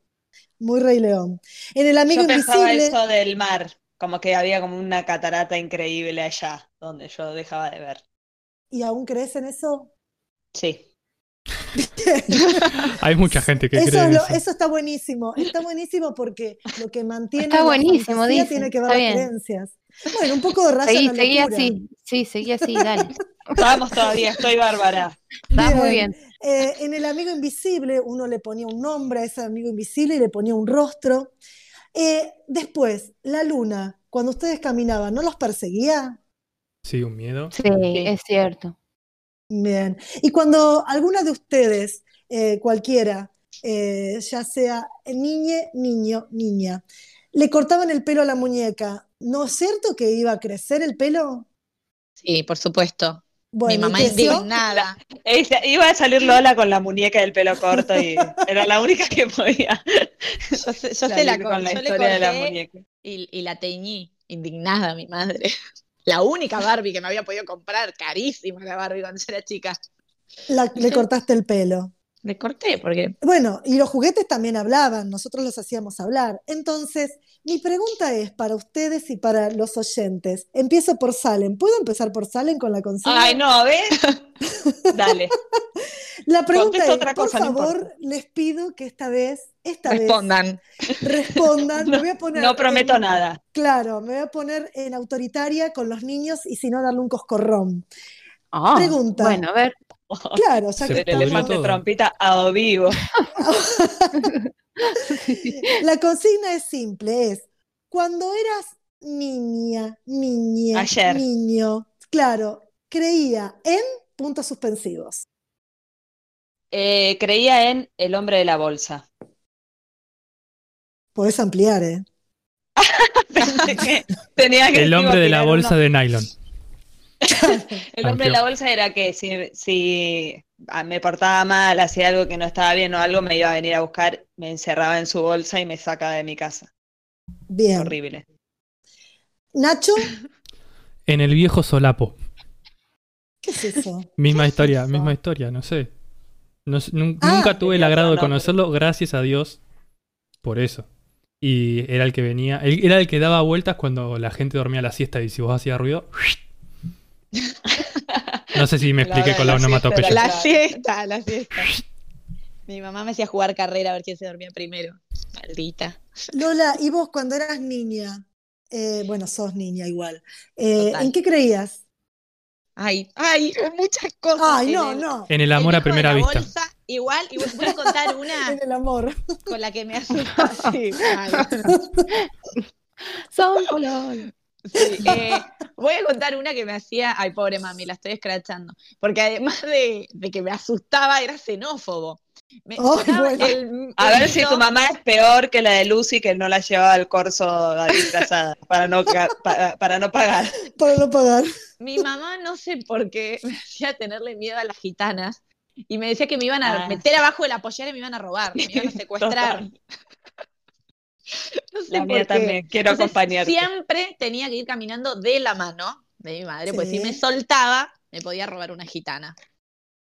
Muy Rey León. En el amigo yo pensaba invisible. eso del mar, como que había como una catarata increíble allá, donde yo dejaba de ver. ¿Y aún crees en eso? Sí. <laughs> Hay mucha gente que Eso, cree es en lo- eso. eso está buenísimo. Está buenísimo porque lo que mantiene Está la buenísimo, fantasía dice. tiene que ver Está las creencias. Bueno, un poco de raya Seguí, la seguí así. Sí, seguí así, dale. <laughs> Vamos todavía, estoy bárbara. Estás muy Bien. bien. Eh, en el amigo invisible uno le ponía un nombre a ese amigo invisible y le ponía un rostro. Eh, después, la luna, cuando ustedes caminaban, ¿no los perseguía? Sí, un miedo. Sí, es cierto. Bien. Y cuando alguna de ustedes, eh, cualquiera, eh, ya sea niñe, niño, niña, le cortaban el pelo a la muñeca, ¿no es cierto que iba a crecer el pelo? Sí, por supuesto. Bueno, Mi ¿y mamá indignada. Iba a salir Lola con la muñeca del pelo corto y era la única que podía Yo, yo se la, con la yo le historia de la muñeca. y, y la teñí. Indignada mi madre. La única Barbie que me había podido comprar, carísima la Barbie cuando yo era chica. La- le cortaste el pelo. Le corté porque Bueno, y los juguetes también hablaban, nosotros los hacíamos hablar. Entonces, mi pregunta es para ustedes y para los oyentes. Empiezo por Salen. ¿Puedo empezar por Salen con la consigna? Ay, no, ¿ves? <laughs> Dale. La pregunta es, otra por cosa, no favor, les pido que esta vez, esta respondan. vez, respondan. <laughs> Me voy a poner No prometo en- nada. Claro, me voy a poner en autoritaria con los niños y si no darle un coscorrón. Ah, Pregunta. Bueno, a ver. Claro, ya Se que elefante todo. trompita a vivo. <laughs> La consigna es simple, es cuando eras niña, niña, Ayer. niño, claro, creía en puntos suspensivos. Eh, creía en el hombre de la bolsa. Podés ampliar, ¿eh? <laughs> Tenía que El hombre de la bolsa uno. de nylon. <laughs> El hombre de la bolsa era que si, si ah, me portaba mal, hacía algo que no estaba bien o algo, me iba a venir a buscar, me encerraba en su bolsa y me sacaba de mi casa. Bien. Horrible. Nacho, En el viejo solapo. ¿qué es eso? Misma ¿Qué historia, es eso? misma historia, no sé. No Ah, nunca tuve el agrado de conocerlo, gracias a Dios por eso. Y era el que venía, él- era el que daba vueltas cuando la gente dormía la siesta y si vos hacías ruido. No sé si me <laughs> expliqué con la la siesta onomatopeya. La siesta, la siesta. Mi mamá me hacía jugar carrera a ver quién se dormía primero. Maldita. Lola, ¿y vos cuando eras niña? eh, bueno, sos niña igual. eh. ¿en qué creías? Ay, ay, muchas cosas. Ay, en no, el- no. En el amor a viejo de primera la vista. bolsa, igual, y voy a contar una <laughs> En el amor. con la que me <laughs> asusta. Sí, <laughs> Son color. Sí, <laughs> eh, voy a contar una que me hacía. Ay, pobre mami, la estoy escrachando. Porque además de, de que me asustaba, era xenófobo. Me bueno. el- A ver si tu mamá es peor que la de Lucy que no la llevaba al corso disfrazada para no, para no pagar. Para no pagar. Mi mamá, no sé por qué, <laughs> me hacía tenerle miedo a las gitanas. Y me decía que me iban a Ah. meter abajo de la pollera y me iban a robar, me iban a <laughs> secuestrar. Total. <laughs> No sé La mía también, quiero Entonces, acompañarte. Siempre tenía que ir caminando de la mano de mi madre, pues si Sí. me soltaba, me podía robar una gitana.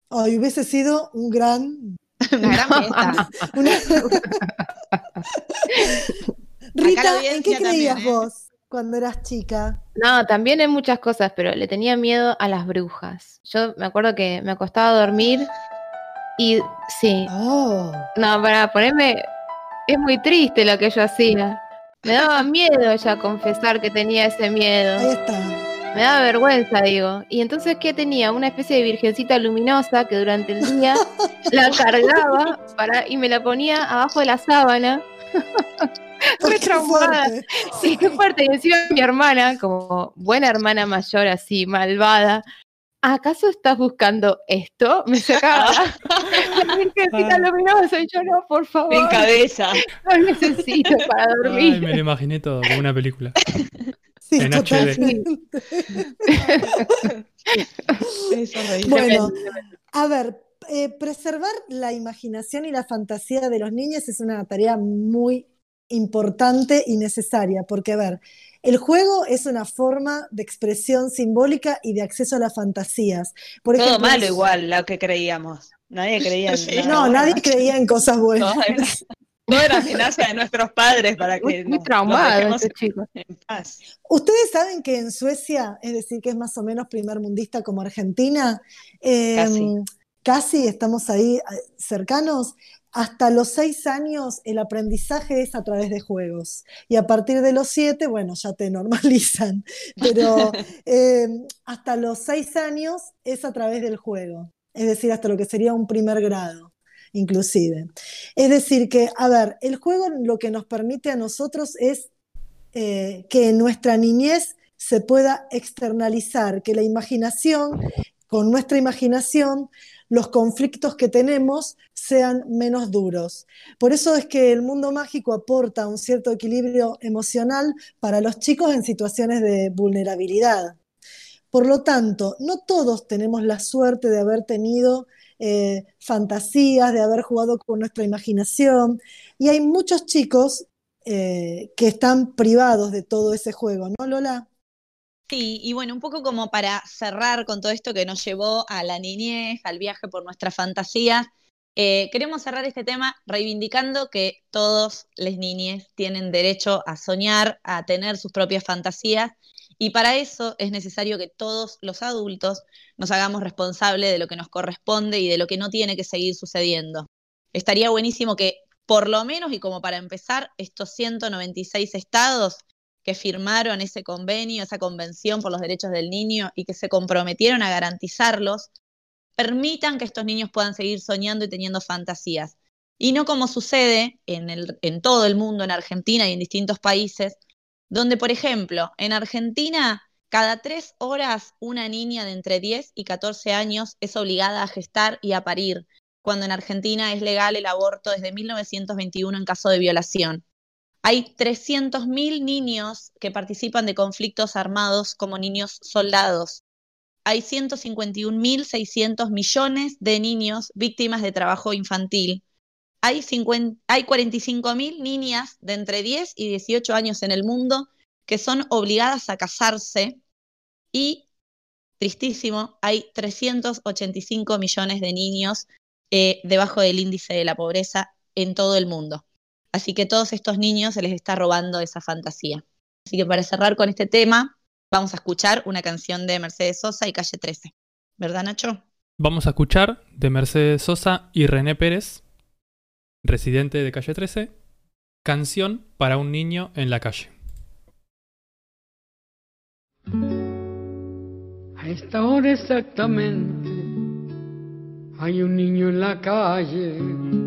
Ay, hubiese sido un gran. <laughs> Una gran <laughs> fiesta. una- Rita, ¿en qué creías también, ¿eh? vos cuando eras chica? No, también hay muchas cosas, pero le tenía miedo a las brujas. Yo me acuerdo que me acostaba a dormir y sí, Oh, no, para ponerme, es muy triste lo que yo hacía. Me daba miedo ya confesar que tenía ese ahí miedo. está. Me daba vergüenza, digo. Y entonces, ¿qué tenía? Una especie de virgencita luminosa que durante el día <laughs> la cargaba para, y me la ponía abajo de la sábana. <laughs> Re traumada. Sí, qué fuerte. Y encima mi hermana, como buena hermana mayor, así, malvada. ¿Acaso estás buscando esto? <laughs> Me sacaba la virgencita Ah. luminosa y yo no, por favor, En cabeza. <laughs> lo necesito para Ay, dormir. me lo imaginé todo, como una película. Sí, En HD. Bueno, a ver, eh, preservar la imaginación y la fantasía de los niños es una tarea muy importante y necesaria, porque, a ver, el juego es una forma de expresión simbólica y de acceso a las fantasías. Por Todo ejemplo, malo igual, lo que creíamos. Nadie <laughs> creía en Sí. nada No, nadie creía en cosas buenas. Todo era, amenaza de nuestros padres para que muy traumado este chico. en paz. Ustedes saben que en Suecia, es decir, que es más o menos primer mundista como Argentina, eh, Casi. casi estamos ahí eh, cercanos. Hasta los seis años el aprendizaje es a través de juegos. Y a partir de los siete, bueno, ya te <laughs> normalizan, pero <laughs> eh, hasta los seis años es a través del juego, es decir, hasta lo que sería un primer grado, inclusive. Es decir, que, a ver, el juego lo que nos permite a nosotros es eh, que en nuestra niñez se pueda externalizar, que la imaginación, con nuestra imaginación, los conflictos que tenemos sean menos duros. Por eso es que el mundo mágico aporta un cierto equilibrio emocional para los chicos en situaciones de vulnerabilidad. Por lo tanto, no todos tenemos la suerte de haber tenido eh, fantasías, de haber jugado con nuestra imaginación, y hay muchos chicos eh, que están privados de todo ese juego, ¿no, Lola? Sí, y bueno, un poco como para cerrar con todo esto que nos llevó a la niñez, al viaje por nuestras fantasías, eh, queremos cerrar este tema reivindicando que todos las niñes tienen derecho a soñar, a tener sus propias fantasías, y para eso es necesario que todos los adultos nos hagamos responsables de lo que nos corresponde y de lo que no tiene que seguir sucediendo. Estaría buenísimo que, por lo menos, y como para empezar, estos 196 estados que firmaron ese convenio, esa convención por los derechos del niño y que se comprometieron a garantizarlos, permitan que estos niños puedan seguir soñando y teniendo fantasías. Y no como sucede en, el, en todo el mundo, en Argentina y en distintos países, donde, por ejemplo, en Argentina, cada tres horas una niña de entre 10 y 14 años es obligada a gestar y a parir, cuando en Argentina es legal el aborto desde 1921 en caso de violación. Hay 300.000 niños que participan de conflictos armados como niños soldados. Hay 151.600 millones de niños víctimas de trabajo infantil. Hay, 50 hay 45.000 niñas de entre 10 y 18 años en el mundo que son obligadas a casarse y, tristísimo, hay 385 millones de niños eh, debajo del índice de la pobreza en todo el mundo. Así que todos estos niños se les está robando esa fantasía. Así que para cerrar con este tema, vamos a escuchar una canción de Mercedes Sosa y Calle 13. ¿Verdad, Nacho? Vamos a escuchar de Mercedes Sosa y René Pérez, residente de Calle 13, Canción para un niño en la calle. A esta hora exactamente hay un niño en la calle.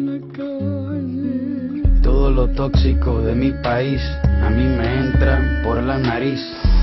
lo tóxico de mi país a mí me entra por la nariz.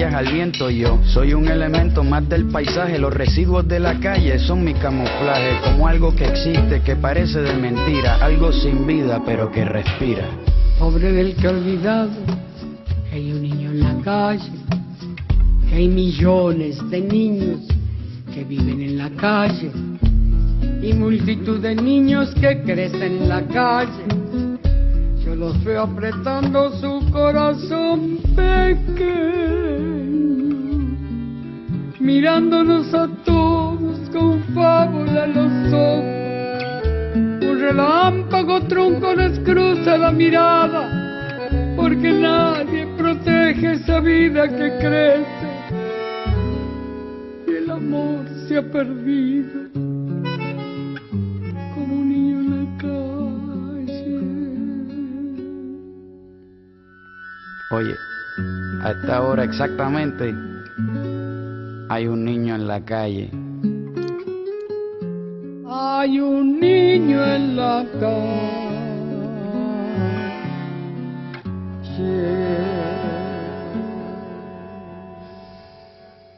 al viento yo soy un elemento más del paisaje los residuos de la calle son mi camuflaje como algo que existe que parece de mentira algo sin vida pero que respira Pobre del que olvidado que hay un niño en la calle, que hay millones de niños que viven en la calle y multitud de niños que crecen en la calle. Los veo apretando su corazón pequeño, mirándonos a todos con fábula en los ojos. Un relámpago trunco les cruza la mirada, porque nadie protege esa vida que crece. Y el amor se ha perdido oye a esta hora exactamente hay un niño en la calle Hay un niño en la calle.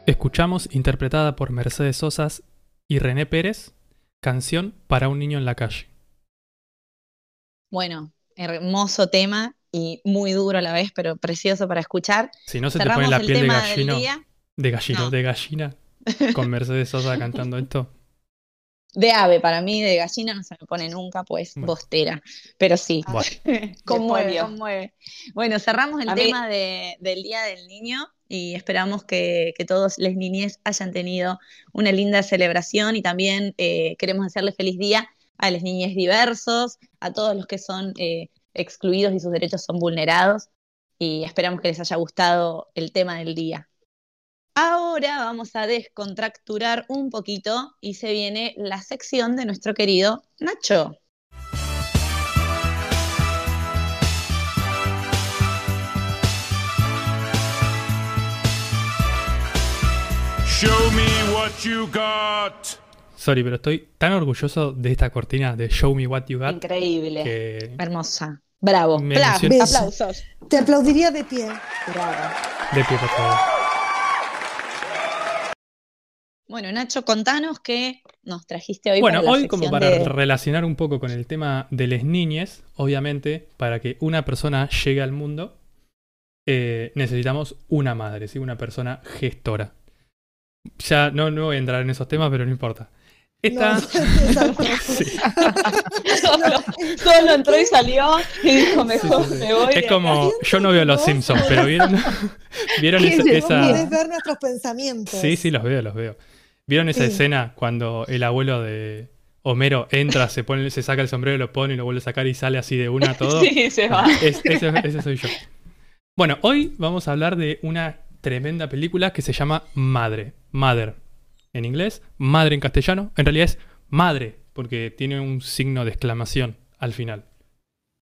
Escuchamos, interpretada por Mercedes Sosas y René Pérez, Canción para un niño en la calle. Bueno, hermoso tema y muy duro a la vez, pero precioso para escuchar. Si no se te Cerramos pone la el piel de tema del gallino, día. de gallino, No. de gallina, con Mercedes Sosa <laughs> cantando esto. De ave, para mí de gallina no se me pone nunca, pues Bueno. bostera. Pero sí, Bueno, <laughs> conmueve. Bueno, cerramos el A mí- tema de- del Día del Niño y esperamos que, que todos les niñez hayan tenido una linda celebración y también eh, queremos hacerle feliz día a los niñes diversos, a todos los que son eh, excluidos y sus derechos son vulnerados y esperamos que les haya gustado el tema del día. Ahora vamos a descontracturar un poquito y se viene la sección de nuestro querido Nacho. Show me what you got. Sorry, pero estoy tan orgulloso de esta cortina de Show Me What You Got Increíble. que Hermosa. Bravo. Me Pla- aplausos. Te aplaudiría de pie. Bravo. de pie, por favor. Bueno, Nacho, contanos qué nos trajiste hoy Bueno, para la hoy como para de- relacionar un poco con el tema de las niñes, obviamente, para que una persona llegue al mundo, eh, necesitamos una madre, ¿sí? una persona gestora. Ya no, no voy a entrar en esos temas, pero no importa. Esta... No, exacto. <laughs> <laughs> Sí. Solo, solo entró y salió y dijo, mejor Sí, sí, sí. me voy. Es como, yo no veo los Simpsons, pero vieron, <laughs> vieron ¿Qué esa, esa- ver nuestros pensamientos. Sí, sí, los veo, los veo. ¿Vieron esa Sí. escena cuando el abuelo de Homero entra, se pone, se saca el sombrero, lo pone y lo vuelve a sacar y sale así de una a todo? Sí, se va. Es- ese, ese soy yo. Bueno, hoy vamos a hablar de una tremenda película que se llama Madre. Mother en inglés, Madre en castellano. En realidad es Madre, porque tiene un signo de exclamación al final.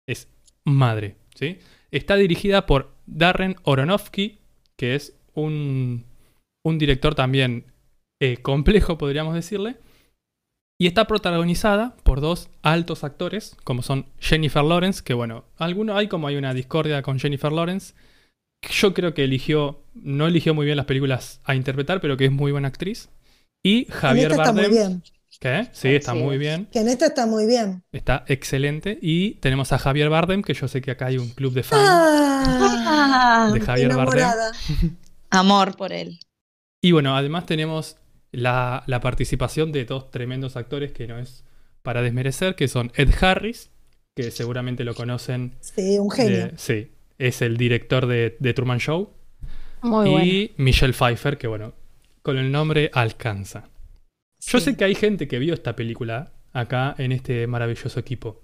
Es Madre, ¿sí? Está dirigida por Darren Aronofsky, que es un, un director también eh, complejo, podríamos decirle. Y está protagonizada por dos altos actores, como son Jennifer Lawrence, que bueno, alguno hay como hay una discordia con Jennifer Lawrence. Yo creo que eligió, no eligió muy bien las películas a interpretar, pero que es muy buena actriz. Y En Javier esta está muy Bardem. bien. ¿Qué? Sí, está Sí. muy bien. Que en esta está muy bien. Está excelente. Y tenemos a Javier Bardem, que yo sé que acá hay un club de fans Ah, de Javier Bardem. <laughs> Amor por él. Y bueno, además tenemos la, la participación de dos tremendos actores que no es para desmerecer, que son Ed Harris, que seguramente lo conocen. Sí, un genio. de- sí, es el director de, de Truman Show. Muy bueno. y Michelle Pfeiffer, que bueno, con el nombre alcanza. Yo sé que hay gente que vio esta película acá en este maravilloso equipo.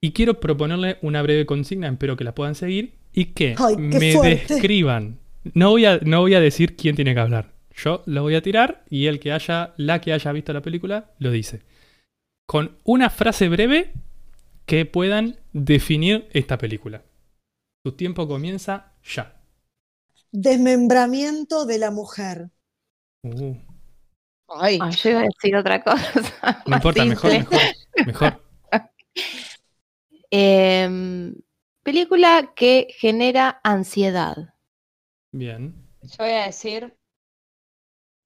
Y quiero proponerle una breve consigna, espero que la puedan seguir, y que Ay, me fuerte. describan. No voy, a, no voy a decir quién tiene que hablar. Yo lo voy a tirar y el que haya, la que haya visto la película, lo dice. Con una frase breve que puedan definir esta película. Tu tiempo comienza ya. Desmembramiento de la mujer. Uh. Ay, yo iba a decir otra cosa. <laughs> No importa, mejor, simple. mejor, mejor. <laughs> Em, película que genera ansiedad. Bien. Yo voy a decir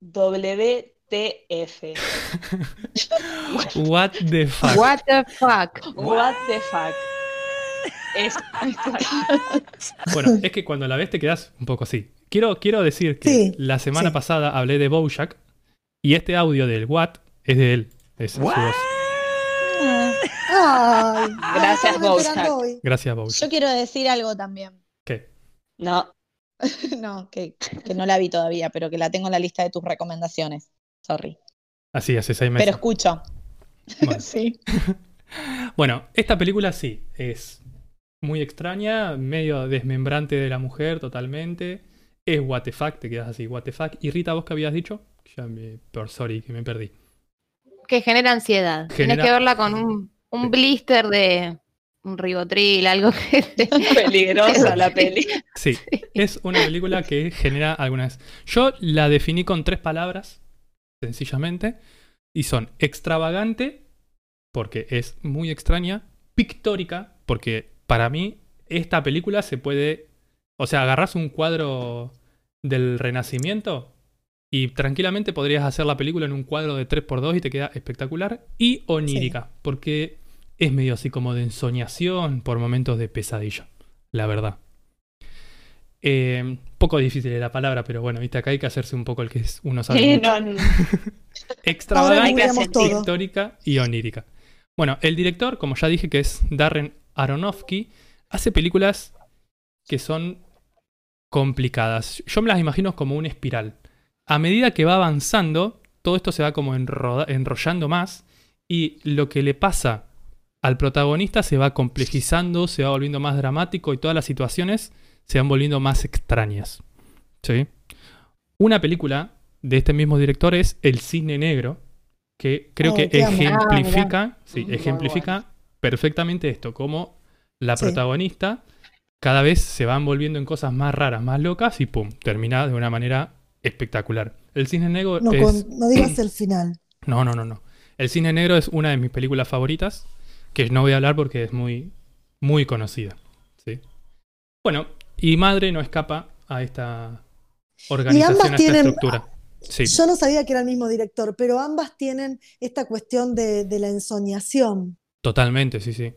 WTF. <laughs> What the fuck. What the fuck. What the fuck. Es, Bueno, es que cuando la ves te quedas un poco así. Quiero, quiero decir que Sí, la semana sí. pasada hablé de Bojack y este audio del What es de él. Es su voz. Ay, Gracias, Bojack. Gracias, Bojack. yo quiero decir algo también. ¿Qué? no, <laughs> no, que, que no la vi todavía, pero que la tengo en la lista de tus recomendaciones. Sorry. Así, hace seis Pero meses. escucho. Bueno. <laughs> Sí. <laughs> Bueno, esta película sí, es muy extraña, medio desmembrante de la mujer totalmente. Es what the fuck, te quedas así, what the fuck. Y Rita, ¿vos qué habías dicho? Ya me, por sorry, que me perdí. Que genera ansiedad. Tienes Genera- que verla con un, un blister de un ribotril, algo que te- <laughs> peligrosa la peli. Sí, es una película que genera algunas. Yo la definí con tres palabras, sencillamente, y son extravagante, porque es muy extraña, pictórica, porque para mí esta película se puede. O sea, agarras un cuadro del Renacimiento y tranquilamente podrías hacer la película en un cuadro de 3x2 y te queda espectacular. Y onírica, porque es medio así como de ensoñación por momentos de pesadilla, la verdad. Eh, poco difícil la palabra, pero bueno, viste, acá hay que hacerse un poco el que es- uno sabe. Sí, no, no. <laughs> Extravagante, pictórica y onírica. Bueno, el director, como ya dije, que es Darren Aronofsky, hace películas que son complicadas. Yo me las imagino como una espiral. A medida que va avanzando, todo esto se va como enrollando más y lo que le pasa al protagonista se va complejizando, se va volviendo más dramático y todas las situaciones se van volviendo más extrañas. ¿Sí? Una película de este mismo director es El Cisne Negro, que creo Oh, que ejemplifica, sí, Muy ejemplifica perfectamente esto, como la Sí. protagonista cada vez se van volviendo en cosas más raras, más locas y pum, termina de una manera espectacular. El Cisne Negro No, es... con- no digas el final. <clears throat> No, no, no, no. El Cisne Negro es una de mis películas favoritas, que no voy a hablar porque es muy, muy conocida. ¿sí? Bueno, y Madre no escapa a esta organización, a esta tienen- estructura. Sí, Yo no sabía que era el mismo director, pero ambas tienen esta cuestión de, de la ensoñación, totalmente, sí, sí.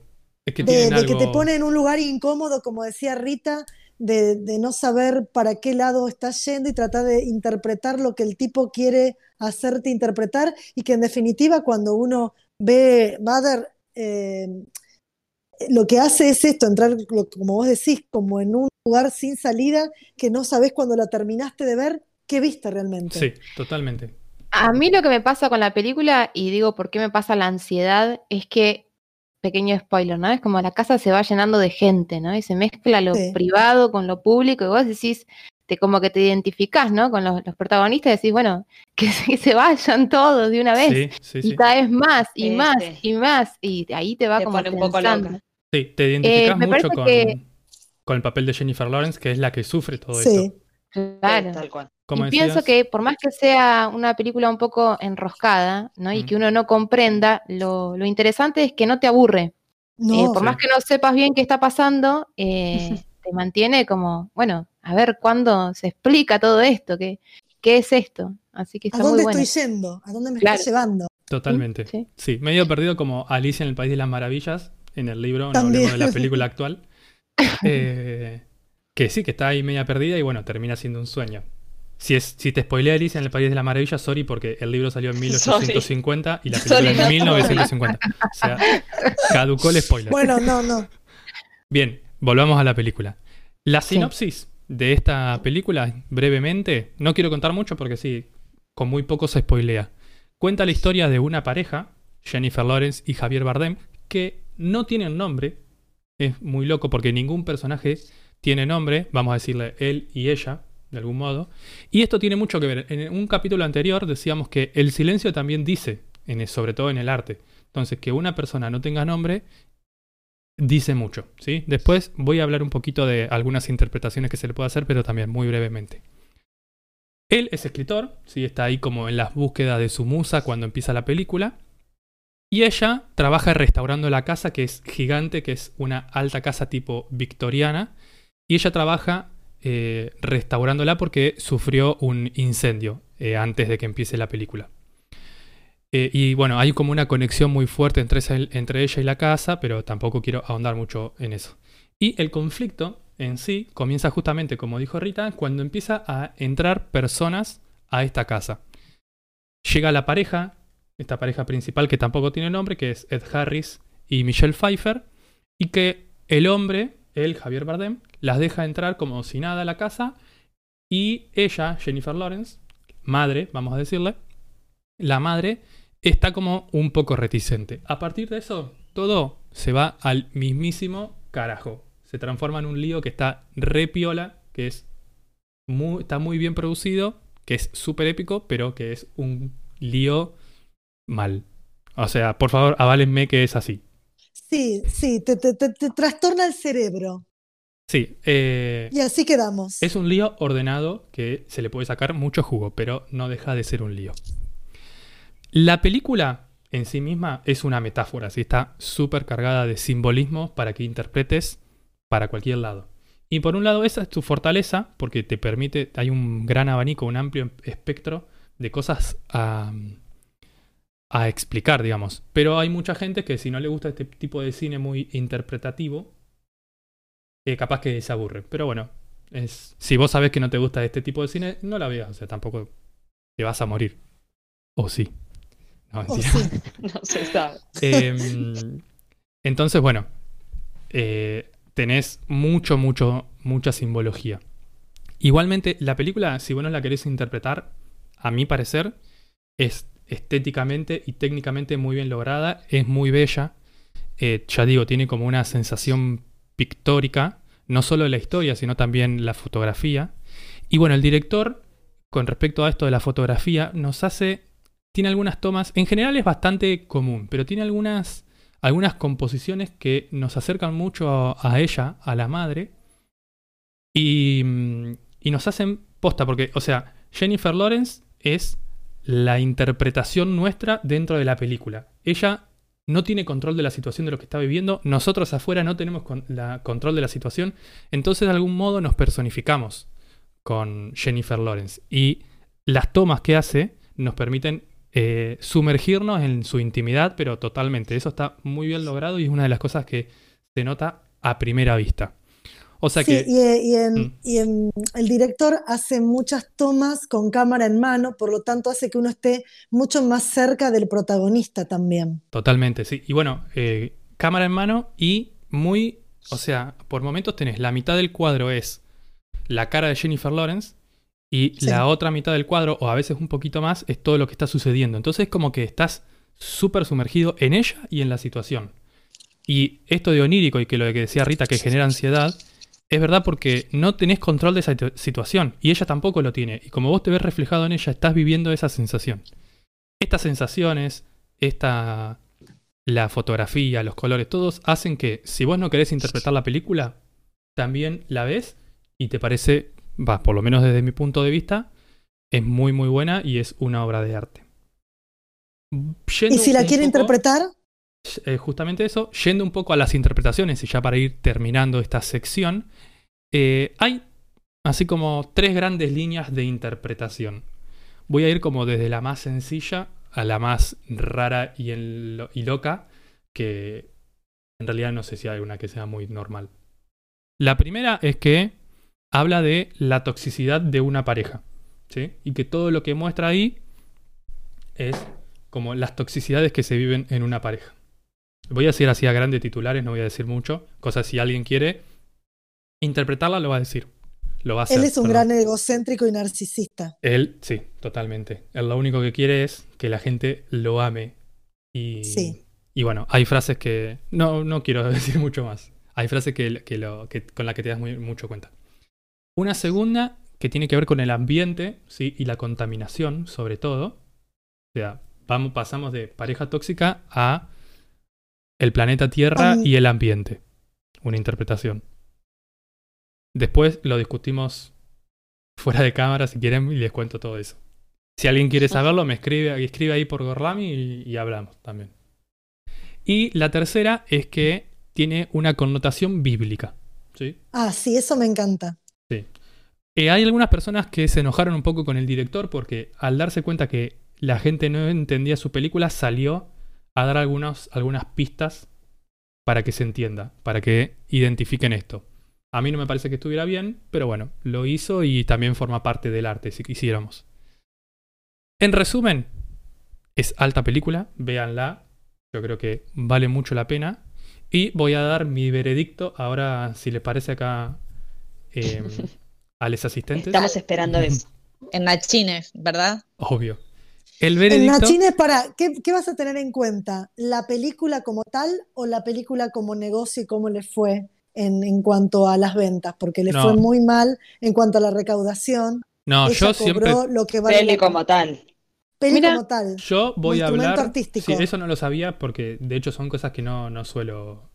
Es que de, que te pone en un lugar incómodo, como decía Rita, de, de no saber para qué lado estás yendo y tratar de interpretar lo que el tipo quiere hacerte interpretar y que en definitiva cuando uno ve Mother, eh, lo que hace es esto, entrar, como vos decís, como en un lugar sin salida que no sabes cuando la terminaste de ver, qué viste realmente. Sí, totalmente. A mí lo que me pasa con la película, y digo por qué me pasa la ansiedad, es que, pequeño spoiler, ¿no? Es como la casa se va llenando de gente, ¿no? Y se mezcla lo Sí. privado con lo público, y vos decís, te, como que te identificás, ¿no? Con los, los protagonistas, decís, bueno, <laughs> que se, que se vayan todos de una vez. Sí, sí, Y sí. cada vez más, y Sí, más, sí. y más, y ahí te va Te como pone un poco loca. Sí, te identificas Eh, me mucho parece con, que- con el papel de Jennifer Lawrence, que es la que sufre todo Sí. esto. Claro. Tal cual. Como y pienso que por más que sea una película un poco enroscada, ¿no? Y Mm. que uno no comprenda, lo, lo interesante es que no te aburre. No, Eh, por Sí. más que no sepas bien qué está pasando, eh, <laughs> te mantiene como, bueno, a ver cuándo se explica todo esto, qué, qué es esto. Así que ¿a está muy dónde bueno. estoy yendo? ¿A dónde me Claro. está llevando? Totalmente. Sí. Sí, medio perdido como Alicia en el País de las Maravillas, en el libro, no También. hablemos de la película <laughs> actual. Eh, que sí, que está ahí media perdida y bueno, termina siendo un sueño. Si, es, si te spoileé Alicia en el País de las Maravillas, sorry, porque el libro salió en 1850 y la <laughs> película Sorry, en no. 1950. O sea, caducó el spoiler. Bueno, no, no. Bien, volvamos a la película. La Sí. sinopsis de esta película, brevemente, no quiero contar mucho porque sí, con muy poco se spoilea. Cuenta la historia de una pareja, Jennifer Lawrence y Javier Bardem, que no tienen nombre. Es muy loco porque ningún personaje tiene nombre, vamos a decirle él y ella, de algún modo. Y esto tiene mucho que ver. En un capítulo anterior decíamos que el silencio también dice, sobre todo en el arte. Entonces, que una persona no tenga nombre dice mucho, ¿sí? Después voy a hablar un poquito de algunas interpretaciones que se le puede hacer, pero también muy brevemente. Él es escritor, ¿sí? Está ahí como en las búsquedas de su musa cuando empieza la película. Y ella trabaja restaurando la casa, que es gigante, que es una alta casa tipo victoriana. Y ella trabaja eh, restaurándola porque sufrió un incendio eh, antes de que empiece la película. Eh, y bueno, hay como una conexión muy fuerte entre, entre ella y la casa, pero tampoco quiero ahondar mucho en eso. Y el conflicto en sí comienza justamente, como dijo Rita, cuando empieza a entrar personas a esta casa. Llega la pareja, esta pareja principal que tampoco tiene nombre, que es Ed Harris y Michelle Pfeiffer, y que el hombre, él, Javier Bardem, las deja entrar como si nada a la casa, y ella, Jennifer Lawrence, madre, vamos a decirle, la madre está como un poco reticente. A partir de eso, todo se va al mismísimo carajo. Se transforma en un lío que está re piola, que es muy, está muy bien producido, que es súper épico, pero que es un lío mal. O sea, por favor, aválenme que es así. Sí, sí, te, te- te- te trastorna el cerebro. Sí, eh, Y así quedamos. Es un lío ordenado que se le puede sacar mucho jugo, pero no deja de ser un lío. La película en sí misma es una metáfora, ¿sí? está súper cargada de simbolismo para que interpretes para cualquier lado. Y por un lado esa es tu fortaleza porque te permite, hay un gran abanico, un amplio espectro de cosas a, a explicar, digamos. Pero hay mucha gente que si no le gusta este tipo de cine muy interpretativo, eh, capaz que se aburre. Pero bueno, es, si vos sabés que no te gusta este tipo de cine, no la veas. O sea, tampoco te vas a morir. O sí. No, Oh, mentira. sí. <laughs> No se sabe. Em, entonces, bueno, eh, tenés mucho, mucho, mucha simbología. Igualmente, la película, si vos no la querés interpretar, a mi parecer, es estéticamente y técnicamente muy bien lograda, es muy bella. Eh, ya digo, tiene como una sensación pictórica, no solo la historia, sino también la fotografía. Y bueno, el director con respecto a esto de la fotografía, nos hace. Tiene algunas tomas. En general es bastante común, pero tiene algunas, algunas composiciones que nos acercan mucho a, a ella, a la madre. Y, mm, y nos hacen posta, porque, o sea, Jennifer Lawrence es la interpretación nuestra dentro de la película. Ella no tiene control de la situación de lo que está viviendo, nosotros afuera no tenemos con- control de la situación, entonces de algún modo nos personificamos con Jennifer Lawrence y las tomas que hace nos permiten eh, sumergirnos en su intimidad, pero totalmente. Eso está muy bien logrado y es una de las cosas que se nota a primera vista. O sea Sí, que... y, eh, y en- Mm. y en- el director hace muchas tomas con cámara en mano, por lo tanto hace que uno esté mucho más cerca del protagonista también. Totalmente, sí. Y bueno, eh, cámara en mano y muy, o sea, por momentos tenés la mitad del cuadro es la cara de Jennifer Lawrence y Sí. la otra mitad del cuadro, o a veces un poquito más, es todo lo que está sucediendo. Entonces es como que estás súper sumergido en ella y en la situación. Y esto de onírico y que lo que decía Rita que genera ansiedad, es verdad porque no tenés control de esa situ- situación y ella tampoco lo tiene. Y como vos te ves reflejado en ella, estás viviendo esa sensación. Estas sensaciones, esta la fotografía, los colores, todos hacen que si vos no querés interpretar la película, también la ves y te parece, va, por lo menos desde mi punto de vista, es muy muy buena y es una obra de arte. Yendo Y si la quiere poco- interpretar, eh, justamente eso, yendo un poco a las interpretaciones y ya para ir terminando esta sección, eh, hay así como tres grandes líneas de interpretación. Voy a ir como desde la más sencilla a la más rara y, y loca, que en realidad no sé si hay una que sea muy normal. La primera es que habla de la toxicidad de una pareja, ¿sí? Y que todo lo que muestra ahí es como las toxicidades que se viven en una pareja. Voy a decir así a grandes titulares, no voy a decir mucho. Cosas si alguien quiere interpretarla, lo va a decir. Lo va a hacer. él es un perdón. gran egocéntrico y narcisista. Él, sí, totalmente. Él lo único que quiere es que la gente lo ame. Y, Sí. y bueno, hay frases que. No, no quiero <laughs> decir mucho más. Hay frases que, que lo, que- con las que te das muy- mucho cuenta. Una segunda que tiene que ver con el ambiente ¿sí? y la contaminación, sobre todo. O sea, vamos, pasamos de pareja tóxica a el planeta Tierra y el ambiente. Una interpretación. Después lo discutimos fuera de cámara si quieren y les cuento todo eso. Si alguien quiere saberlo, me escribe, escribe ahí por Gorlami y, y hablamos también. Y la tercera es que tiene una connotación bíblica. ¿sí? Ah, sí, eso me encanta. Eh, hay algunas personas que se enojaron un poco con el director porque al darse cuenta que la gente no entendía su película, salió a dar algunos, algunas pistas para que se entienda, para que identifiquen esto. A mí no me parece que estuviera bien, pero bueno, lo hizo y también forma parte del arte, si quisiéramos. En resumen, es alta película, véanla, yo creo que vale mucho la pena. Y voy a dar mi veredicto ahora, si les parece acá, eh, <laughs> a los asistentes. Estamos esperando eso. En Nachines, ¿verdad? Obvio. El En veredicto. Nachines, para, ¿qué, qué vas a tener en cuenta? ¿La película como tal o la película como negocio y cómo le fue en, en cuanto a las ventas? Porque le No. fue muy mal en cuanto a la recaudación. No, Ella yo cobró siempre. lo que vale Peli la- como tal. peli Mira, como tal. Yo voy a hablar. artístico. Sí, eso no lo sabía porque de hecho son cosas que no, no suelo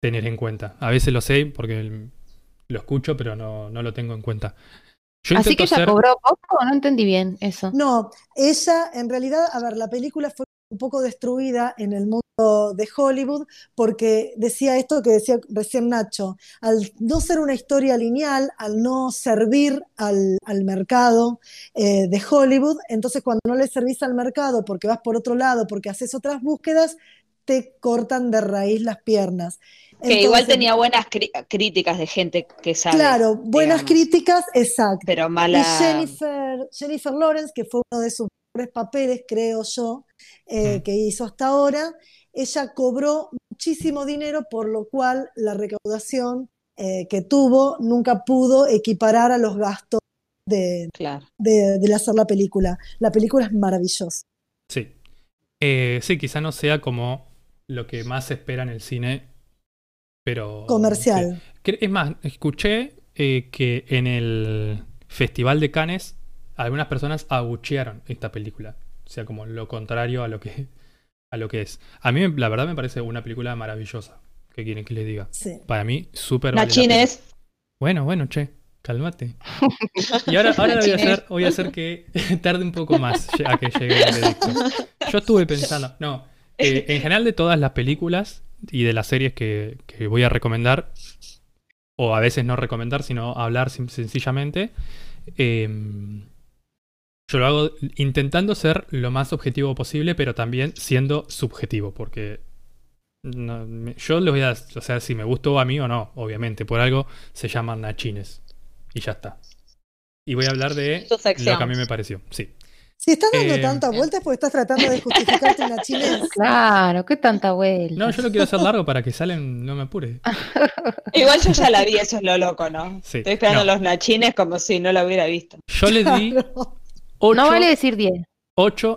tener en cuenta. A veces lo sé porque lo escucho, pero no, no lo tengo en cuenta. Yo Así que ella cobró poco, no entendí bien eso. No, ella en realidad, a ver, la película fue un poco destruida en el mundo de Hollywood porque decía esto que decía recién Nacho, al no ser una historia lineal, al no servir al, al mercado eh, de Hollywood, entonces cuando no le servís al mercado porque vas por otro lado, porque haces otras búsquedas, te cortan de raíz las piernas. Que igual tenía buenas críticas de gente que sabe. Claro, buenas digamos. críticas, exacto. Pero Y mala. Jennifer, Jennifer Lawrence, que fue uno de sus mejores papeles, creo yo, eh, Mm. que hizo hasta ahora, ella cobró muchísimo dinero, por lo cual la recaudación eh, que tuvo nunca pudo equiparar a los gastos de, Claro. de, de hacer la película. La película es maravillosa. Sí. Eh, sí, quizá no sea como lo que más se espera en el cine, pero. Comercial. Que- Es más, escuché eh, que en el Festival de Cannes algunas personas abuchearon esta película. O sea, como lo contrario a lo que, a lo que es. A mí, la verdad, me parece una película maravillosa. ¿Qué quieren que les diga? Sí. Para mí, súper vale la Nachines. pena. Bueno, bueno, che, cálmate. <laughs> Y ahora, ahora lo voy a hacer, voy a hacer que <laughs> tarde un poco más a que llegue el veredicto. Yo estuve pensando, no, eh, en general de todas las películas y de las series que, que voy a recomendar, o a veces no recomendar, sino hablar sencillamente, eh, yo lo hago intentando ser lo más objetivo posible, pero también siendo subjetivo, porque no, me- yo les voy a, o sea, si me gustó a mí o no, obviamente, por algo se llaman nachines. Y ya está. Y voy a hablar de lo que a mí me pareció, sí. Si estás dando Eh, tantas vueltas, porque estás tratando de justificarte una chinés. <laughs> Claro, qué tanta vuelta. No, yo lo quiero hacer largo para que salen, no me apure. <laughs> Igual yo ya la vi, eso es lo loco, ¿no? Sí, Estoy esperando no. los nachines como si no la hubiera visto. Yo le di Claro. 8, No vale decir 10.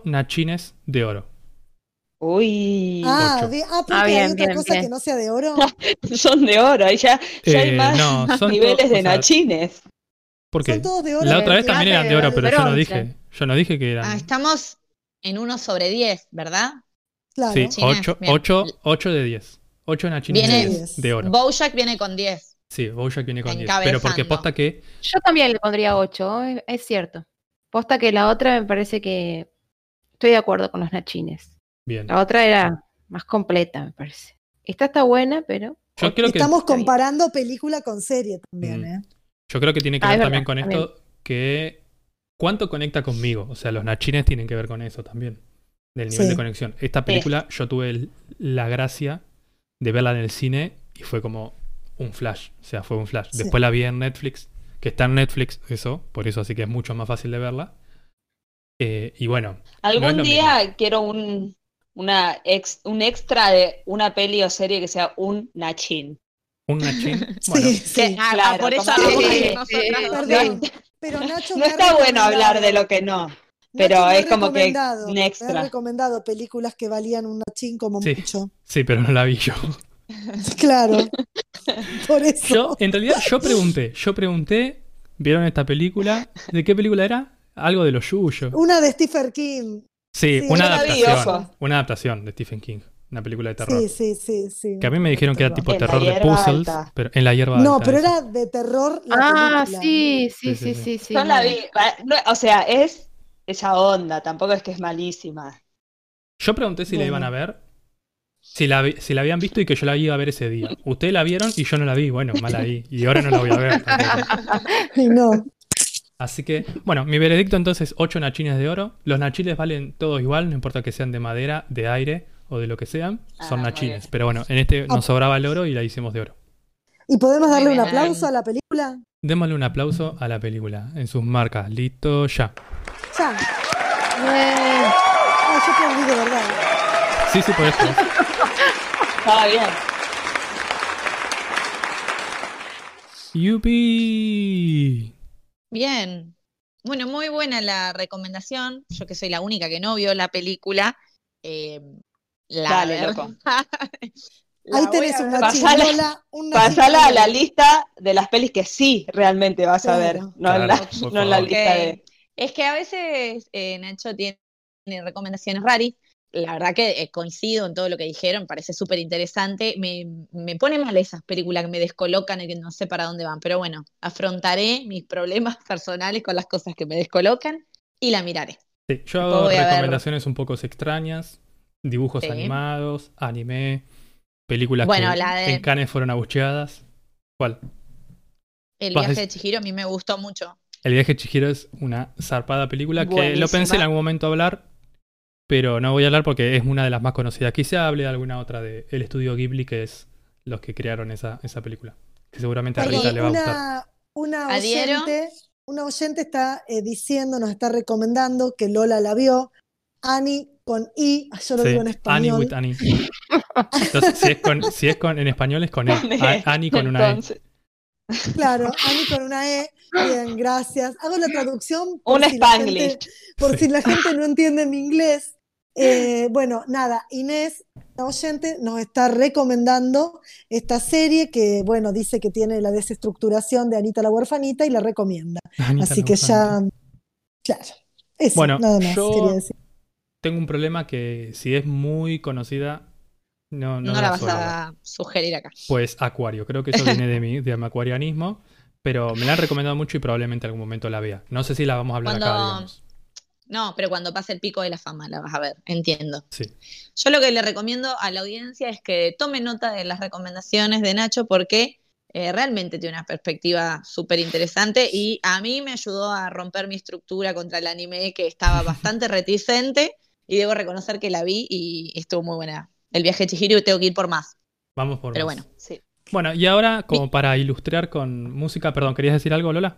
nachines de oro. Uy, Ah, Ocho. bien. Ah, porque Ah, hay bien, otra bien, cosa bien. que no sea de oro. <laughs> son de oro, ahí ya, ya hay Eh, más no, son niveles de o sea, nachines. ¿Por qué? Son todos de oro. La otra vez también eran de oro, pero yo no dije. Yo no dije que eran. Ah, estamos en 1 sobre 10, ¿verdad? Claro. Sí, Nachines, 8, bien. 8, 8 de 10. 8 nachines Viene- de 10 de oro. Bojack viene con 10. Sí, Bojack viene con 10. Pero porque posta que. Yo también le pondría 8, es, cierto. Posta que la otra me parece que estoy de acuerdo con los nachines. Bien. La otra era más completa, me parece. Esta está buena, pero Yo creo que, Estamos comparando película con serie también, Mm. ¿eh? yo creo que tiene que Ah, ver también verdad, con también. esto que. ¿Cuánto conecta conmigo? O sea, los nachines tienen que ver con eso también. Del nivel Sí. de conexión. Esta película yo tuve el- la gracia de verla en el cine y fue como un flash. O sea, fue un flash. Sí. Después la vi en Netflix, que está en Netflix, eso, por eso así que es mucho más fácil de verla. Eh, y bueno, Algún No día quiero un, una ex, un extra de una peli o serie que sea un nachin. Un nachín. <laughs> Bueno, Sí, sí. Ah, claro, por eso Sí, nosotras pero Nacho No está bueno hablar de lo que no. Pero es como que recomendado- un Me ha extra. recomendado películas que valían un nachín como Sí. mucho. sí, pero no la vi yo. <laughs> Claro. Por eso. Yo, en realidad, yo pregunté, yo pregunté, ¿vieron esta película? ¿De qué película era? Algo de los yuyos. Una de Stephen King. Sí, sí, una vi, adaptación. Una adaptación de Stephen King. Una película de terror. Sí, sí, sí, sí. Que a mí me dijeron que era tipo En terror de puzzles, alta. pero en la hierba No, alta, pero eso. era de terror la Ah, película. sí, Sí, sí, sí, sí, sí. sí, sí. Yo la vi. no, o sea, es esa onda, tampoco es que es malísima. Yo pregunté si la iban a ver, si la, vi- si la habían visto y que yo la iba a ver ese día. Ustedes la vieron y yo no la vi. Bueno, mal ahí. Y ahora no la voy a ver. <laughs> no. Así que, bueno, mi veredicto entonces, 8 nachines de oro. Los nachines valen todos igual, no importa que sean de madera, de aire o de lo que sean, Ah, son nachines. bien. pero bueno, en este Ah. nos sobraba el oro y la hicimos de oro. ¿Y podemos darle un aplauso a la película? Démosle un aplauso a la película en sus marcas. Listo, ya. Ya. Bien. Ah, yo de verdad. Sí, sí, por esto. <laughs> Estaba bien. ¡Yupi! Bien. Bueno, muy buena la recomendación. Yo que soy la única que no vio la película. eh, la Dale, verdad- <laughs> loco. la Ahí tenés a un ver. nachín. Pasala- Lola, un nachín Pasala a la lista de las pelis que sí realmente vas a ver, Claro. no, en la, Claro, no en la lista de... Es que a veces eh, Nacho tiene recomendaciones raras. La verdad que eh, coincido en todo lo que dijeron, parece súper interesante. Me, me pone mal esas películas que me descolocan y que no sé para dónde van. Pero bueno, afrontaré mis problemas <laughs> personales con las cosas que me descolocan y la miraré. Sí, yo hago recomendaciones un poco extrañas, dibujos Sí. animados, anime, películas Bueno, que la de- en Cannes fueron abucheadas. ¿Cuál? El viaje de Chihiro a mí me gustó mucho. El viaje de Chihiro es una zarpada película que lo pensé en algún momento hablar, pero no voy a hablar porque es una de las más conocidas. Quizá hable de alguna otra del estudio Ghibli, que es los que crearon esa, esa película. Que seguramente a Rita le va a gustar. una, oyente, una oyente está eh, diciendo, nos está recomendando que Lola la vio. Ani con I, ah, yo lo Sí, digo en Annie español. with Annie. Entonces, si es, con, si es con, en español es con E. E. A- Annie con una E. Claro, Ani con una E. Bien, gracias. Hago la traducción un la Spanglish. gente- por si la gente no entiende mi inglés. Eh, bueno, nada, Inés, la oyente, nos está recomendando esta serie que, bueno, dice que tiene la desestructuración de Anita la huerfanita y la recomienda. Anita Así la que Huerfanita. ya, Claro. Eso, Bueno, nada más yo- quería decir. Tengo un problema que si es muy conocida, no, no, No, la vas a sugerir acá. Pues Acuario, creo que eso viene de <laughs> mi, de mi acuarianismo, pero me la han recomendado mucho y probablemente en algún momento la vea. No sé si la vamos a hablar acá, Cuando- digamos. No, pero cuando pase el pico de la fama la vas a ver, entiendo. Sí. Yo lo que le recomiendo a la audiencia es que tome nota de las recomendaciones de Nacho porque eh, realmente tiene una perspectiva súper interesante y a mí me ayudó a romper mi estructura contra el anime que estaba <laughs> bastante reticente y debo reconocer que la vi y estuvo muy buena. El viaje de Chihiro y tengo que ir por más. Vamos por Pero más. bueno, sí. Bueno, y ahora, como para ilustrar con música, perdón, ¿querías decir algo, Lola?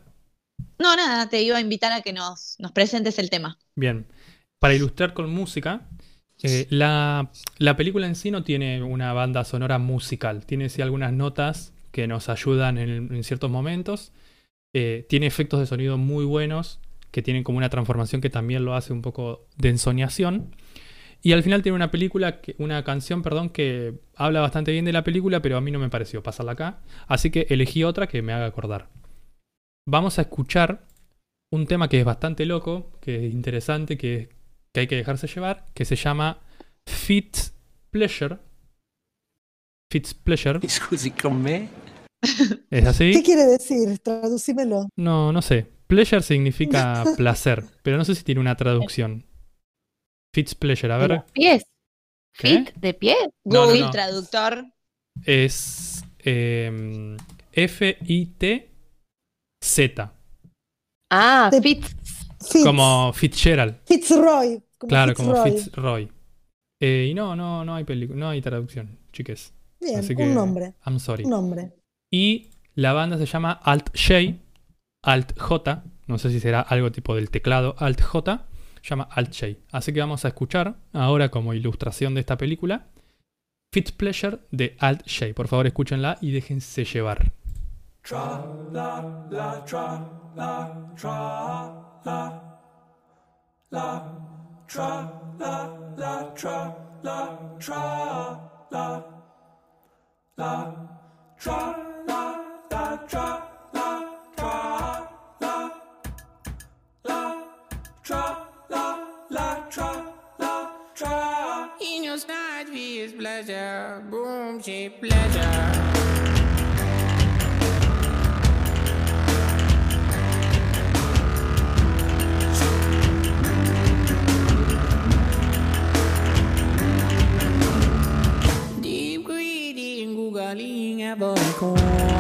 No, nada, te iba a invitar a que nos, nos presentes el tema. Bien. Para ilustrar con música, eh, la, la película en sí no tiene una banda sonora musical. Tiene sí algunas notas que nos ayudan en, en ciertos momentos. Eh, tiene efectos de sonido muy buenos que tienen como una transformación que también lo hace un poco de ensoñación. Y al final tiene una película, que, una canción, perdón, que habla bastante bien de la película, pero a mí no me pareció pasarla acá. Así que elegí otra que me haga acordar. Vamos a escuchar un tema que es bastante loco, que es interesante, que, que hay que dejarse llevar, que se llama Fitz Pleasure. Fitz Pleasure. Scusi, con me? ¿Es así? ¿Qué quiere decir? Traducímelo. No, no sé. Pleasure significa <laughs> placer, pero no sé si tiene una traducción. Fitz Pleasure, a ver. los pies. ¿Qué? ¿Fit de pie? No, no, Google no. Traductor. Es em, F-I-T-Z. Ah. Fitz, Como Fitzgerald. Fitzroy. como Claro, como Fitzroy. Fitzroy. Eh, y no, no, no hay película, no hay traducción, chiques. Bien, Así que un nombre. I'm sorry. Un nombre. Y la banda se llama Alt J, Alt-J, no sé si será algo tipo del teclado Alt-J, llama Alt-J. Así que vamos a escuchar ahora como ilustración de esta película Fit Pleasure de Alt-J. Por favor, escúchenla y déjense llevar. tra, la, la, tra, la, tra. In your sight, we is pleasure, boom, she pleasure. Deep greedy googling a boy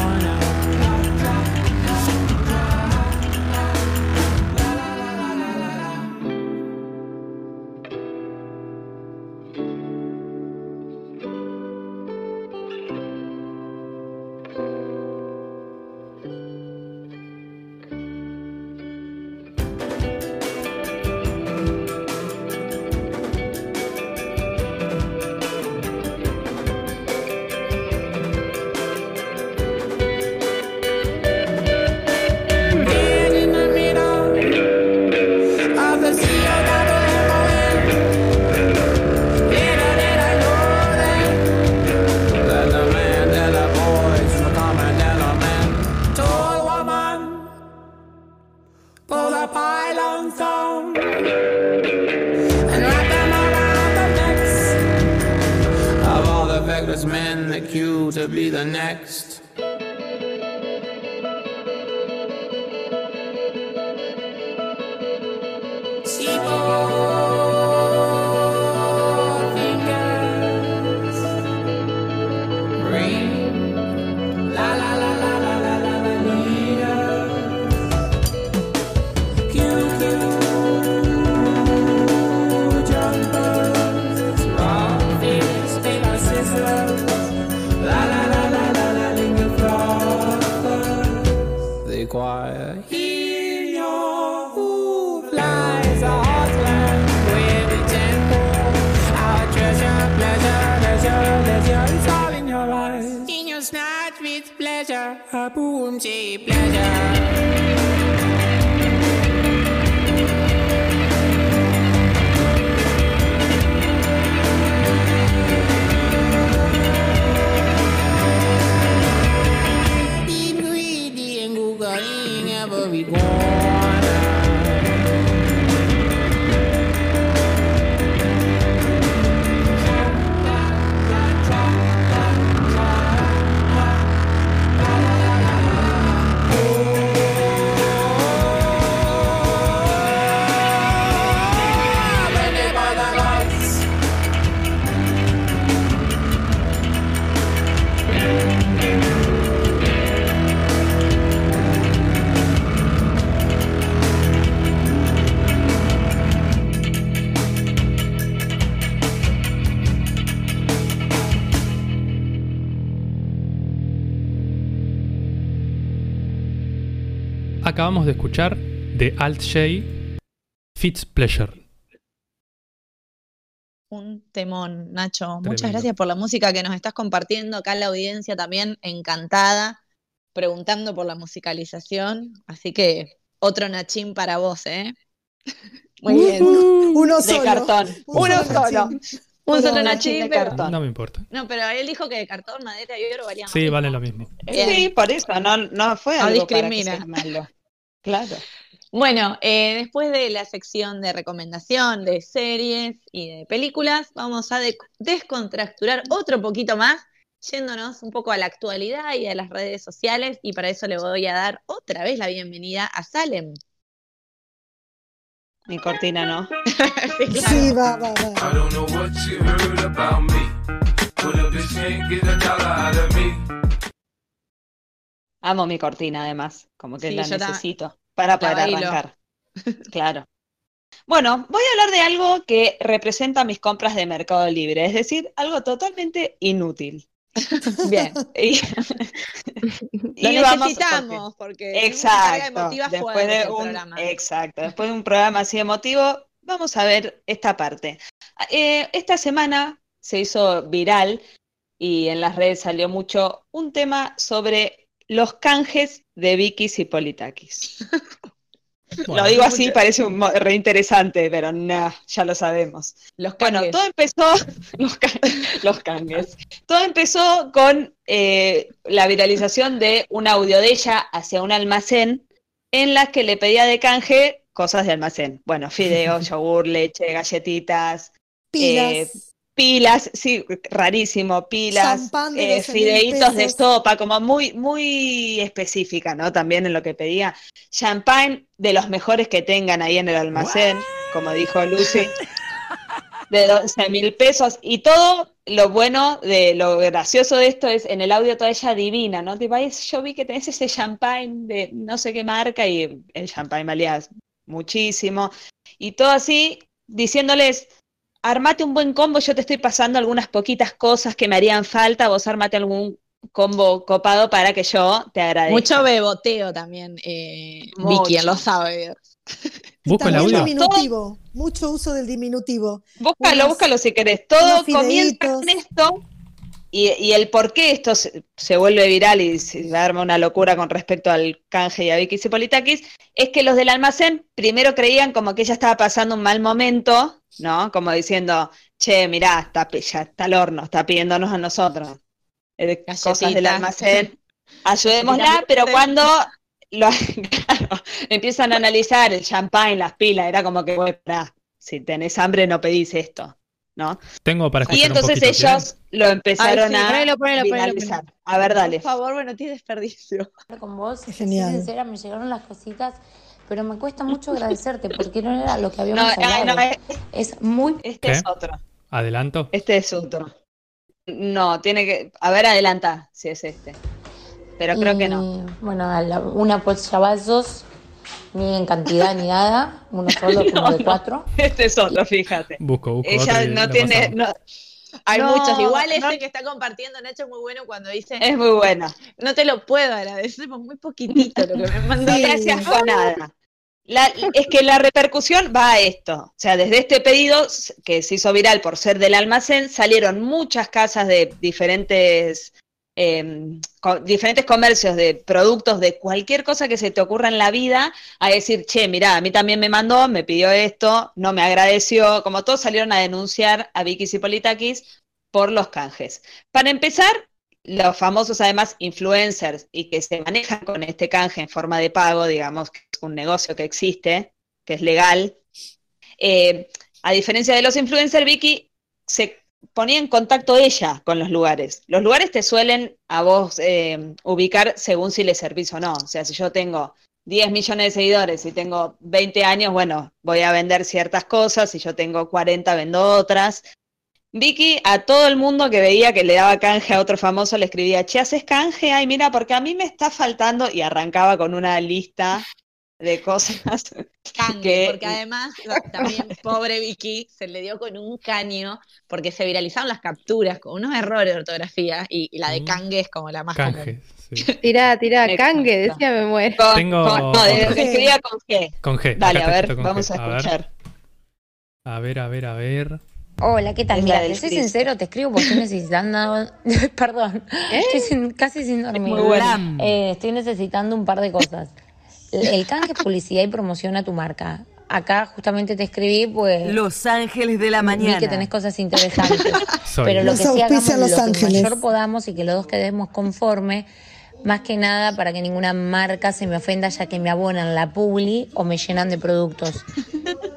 acabamos de escuchar de Alt J, Fitz Pleasure. Un temón, Nacho. Tremendo. Muchas gracias por la música que nos estás compartiendo. Acá en la audiencia también encantada, preguntando por la musicalización. Así que otro Nachín para vos, ¿eh? <laughs> Muy bien. Uno De solo. cartón. Un Uno solo. Nachín. Un solo Nachín Nachín, de pero- cartón. No me importa. No, pero él dijo que de cartón, madera y oro valían Sí, vale lo mismo. Bien. Sí, por eso, no, no fue No algo para que discrimina. sea malo. Claro. Bueno, eh, después de la sección de recomendación de series y de películas, vamos a de- descontracturar otro poquito más, yéndonos un poco a la actualidad y a las redes sociales, y para eso le voy a dar otra vez la bienvenida a Salem. Mi cortina no. <laughs> Sí, claro. Sí, va, va, va. Amo mi cortina, además. Como que Sí, la necesito para poder arrancar. <laughs> Claro. Bueno, voy a hablar de algo que representa mis compras de Mercado Libre, es decir, algo totalmente inútil. <laughs> Bien. Y, <laughs> Lo y necesitamos, porque carga Exacto. emotiva Después fuerte de el un, programa. exacto. Después de un programa así emotivo, vamos a ver esta parte. Eh, esta semana se hizo viral y en las redes salió mucho un tema sobre los canjes de Vikis y Politakis. <laughs> Bueno, lo digo así, parece un re interesante, pero no, ya lo sabemos. Los Bueno, todo empezó, <laughs> los, ca- los cangues, todo empezó con eh, la viralización de un audio de ella hacia un almacén en la que le pedía de canje cosas de almacén. Bueno, fideos, <laughs> yogur, leche, galletitas, Pilas. Pilas, sí, rarísimo, pilas, eh, 12.000 fideitos de sopa, como muy, muy específica, ¿no? También en lo que pedía. Champagne de los mejores que tengan ahí en el almacén, como dijo Lucy, de 12 mil pesos. Y todo lo bueno, de lo gracioso de esto es en el audio toda ella divina, ¿no? Tipo, "Ay, yo vi que tenés ese champagne de no sé qué marca y el champagne valía muchísimo. Y todo así, diciéndoles, armate un buen combo, yo te estoy pasando algunas poquitas cosas que me harían falta, vos armate algún combo copado para que yo te agradezca. Mucho beboteo también, eh, Mucho. Vicky, en los audios. <laughs> Busco el audio. diminutivo. Mucho uso del diminutivo. Búscalo, unos- búscalo si querés. Todo comienza con esto y, y el por qué esto se, se vuelve viral y se arma una locura con respecto al canje y a Vicky Cipolitakis, es que los del almacén primero creían como que ella estaba pasando un mal momento, ¿no? Como diciendo, che, mirá, está, ya está al horno, está pidiéndonos a nosotros eh, cosas del almacén, <laughs> ayudémosla, pero cuando <laughs> lo, claro, empiezan a analizar el champagne, las pilas, era como que, bueno, pará, si tenés hambre no pedís esto, ¿no? Tengo para escuchar Y entonces un poquito. ¿sí? ellos lo empezaron Ay, sí, a ponelo, ponelo. A ver, dale. Por favor, bueno, tiene desperdicio. con vos. Genial. sincera, me llegaron las cositas, pero me cuesta mucho agradecerte porque no era lo que <laughs> No, habíamos ah, hablado. no, es- Es muy este ¿Qué? es otro. Adelanto. Este es otro. No, tiene que. A ver, adelanta si es este. Pero creo que no. Bueno, una bolsavasos, ni en cantidad ni nada, uno solo <laughs> como No, de no. cuatro. Este es otro, fíjate. Busco, busco. otro Ella y no tiene. no- Hay No, muchos. Igual ese no. que está compartiendo Nacho es muy bueno cuando dice, es muy buena. no te lo puedo agradecer, por muy poquitito lo que me <laughs> mandó. No gracias nada. La- es que la repercusión va a esto. O sea, desde este pedido que se hizo viral por ser del almacén, salieron muchas casas de diferentes, co- diferentes comercios de productos de cualquier cosa que se te ocurra en la vida a decir, che, mirá, a mí también me mandó, me pidió esto, no me agradeció. Como todos salieron a denunciar a Vicky Cipolitakis por los canjes. Para empezar, los famosos además influencers y que se manejan con este canje en forma de pago, digamos que es un negocio que existe, que es legal. Eh, a diferencia de los influencers, Vicky se ponía en contacto ella con los lugares. Los lugares te suelen a vos eh, ubicar según si le servís o no. O sea, si yo tengo 10 millones de seguidores y tengo 20 años, bueno, voy a vender ciertas cosas, si yo tengo 40, vendo otras. Vicky, a todo el mundo que veía que le daba canje a otro famoso, le escribía, che, ¿haces canje? Ay, mira, porque a mí me está faltando, y arrancaba con una lista de cosas. <laughs> Cangue, que- porque además también <laughs> pobre Vicky se le dio con un caño porque se viralizaron las capturas con unos errores de ortografía y, y la de Mm. Cangue es como la más Canje. sí. <laughs> Tirá, tirá, cangue, decía me muero. Con- Tengo- con- no, de- con G. escribía con G. Con G. Dale, acá a ver, vamos G. a escuchar. A ver, a ver, a ver. Hola, ¿qué tal? Mira, te soy sincero, te escribo porque estoy necesitando. Perdón, estoy sin- casi sin dormir. muy. Eh, estoy necesitando un par de cosas. El, canje es publicidad y promociona tu marca. Acá justamente te escribí, pues. Los Ángeles de la Vi Mañana. que tenés cosas interesantes. <laughs> Soy. Pero lo Nos que sí hagamos auspician lo Los que mayor podamos y que los dos quedemos conforme, más que nada para que ninguna marca se me ofenda ya que me abonan la publi o me llenan de productos. <laughs>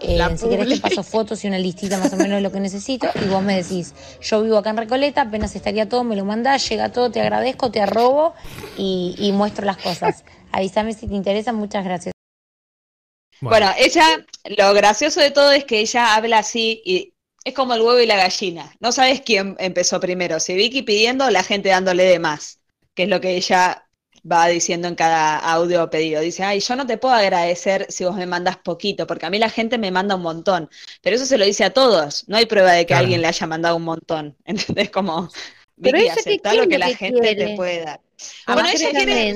Eh, si querés te paso fotos y una listita más o menos de lo que necesito y vos me decís, yo vivo acá en Recoleta, apenas estaría todo, me lo mandás, llega todo, te agradezco, te arrobo y, y muestro las cosas. Avísame si te interesa, muchas gracias. Bueno, ella, lo gracioso de todo es que ella habla así y es como el huevo y la gallina. No sabes quién empezó primero, si Vicky pidiendo o la gente dándole de más, que es lo que ella va diciendo en cada audio o pedido. Dice, ay, yo no te puedo agradecer si vos me mandas poquito, porque a mí la gente me manda un montón. Pero eso se lo dice a todos. No hay prueba de que Claro. alguien le haya mandado un montón. <laughs> ¿Entendés? Como, Vicky, ella, ¿qué- aceptá qué lo que la que gente te puede dar. Ah, bueno, ella quiere-.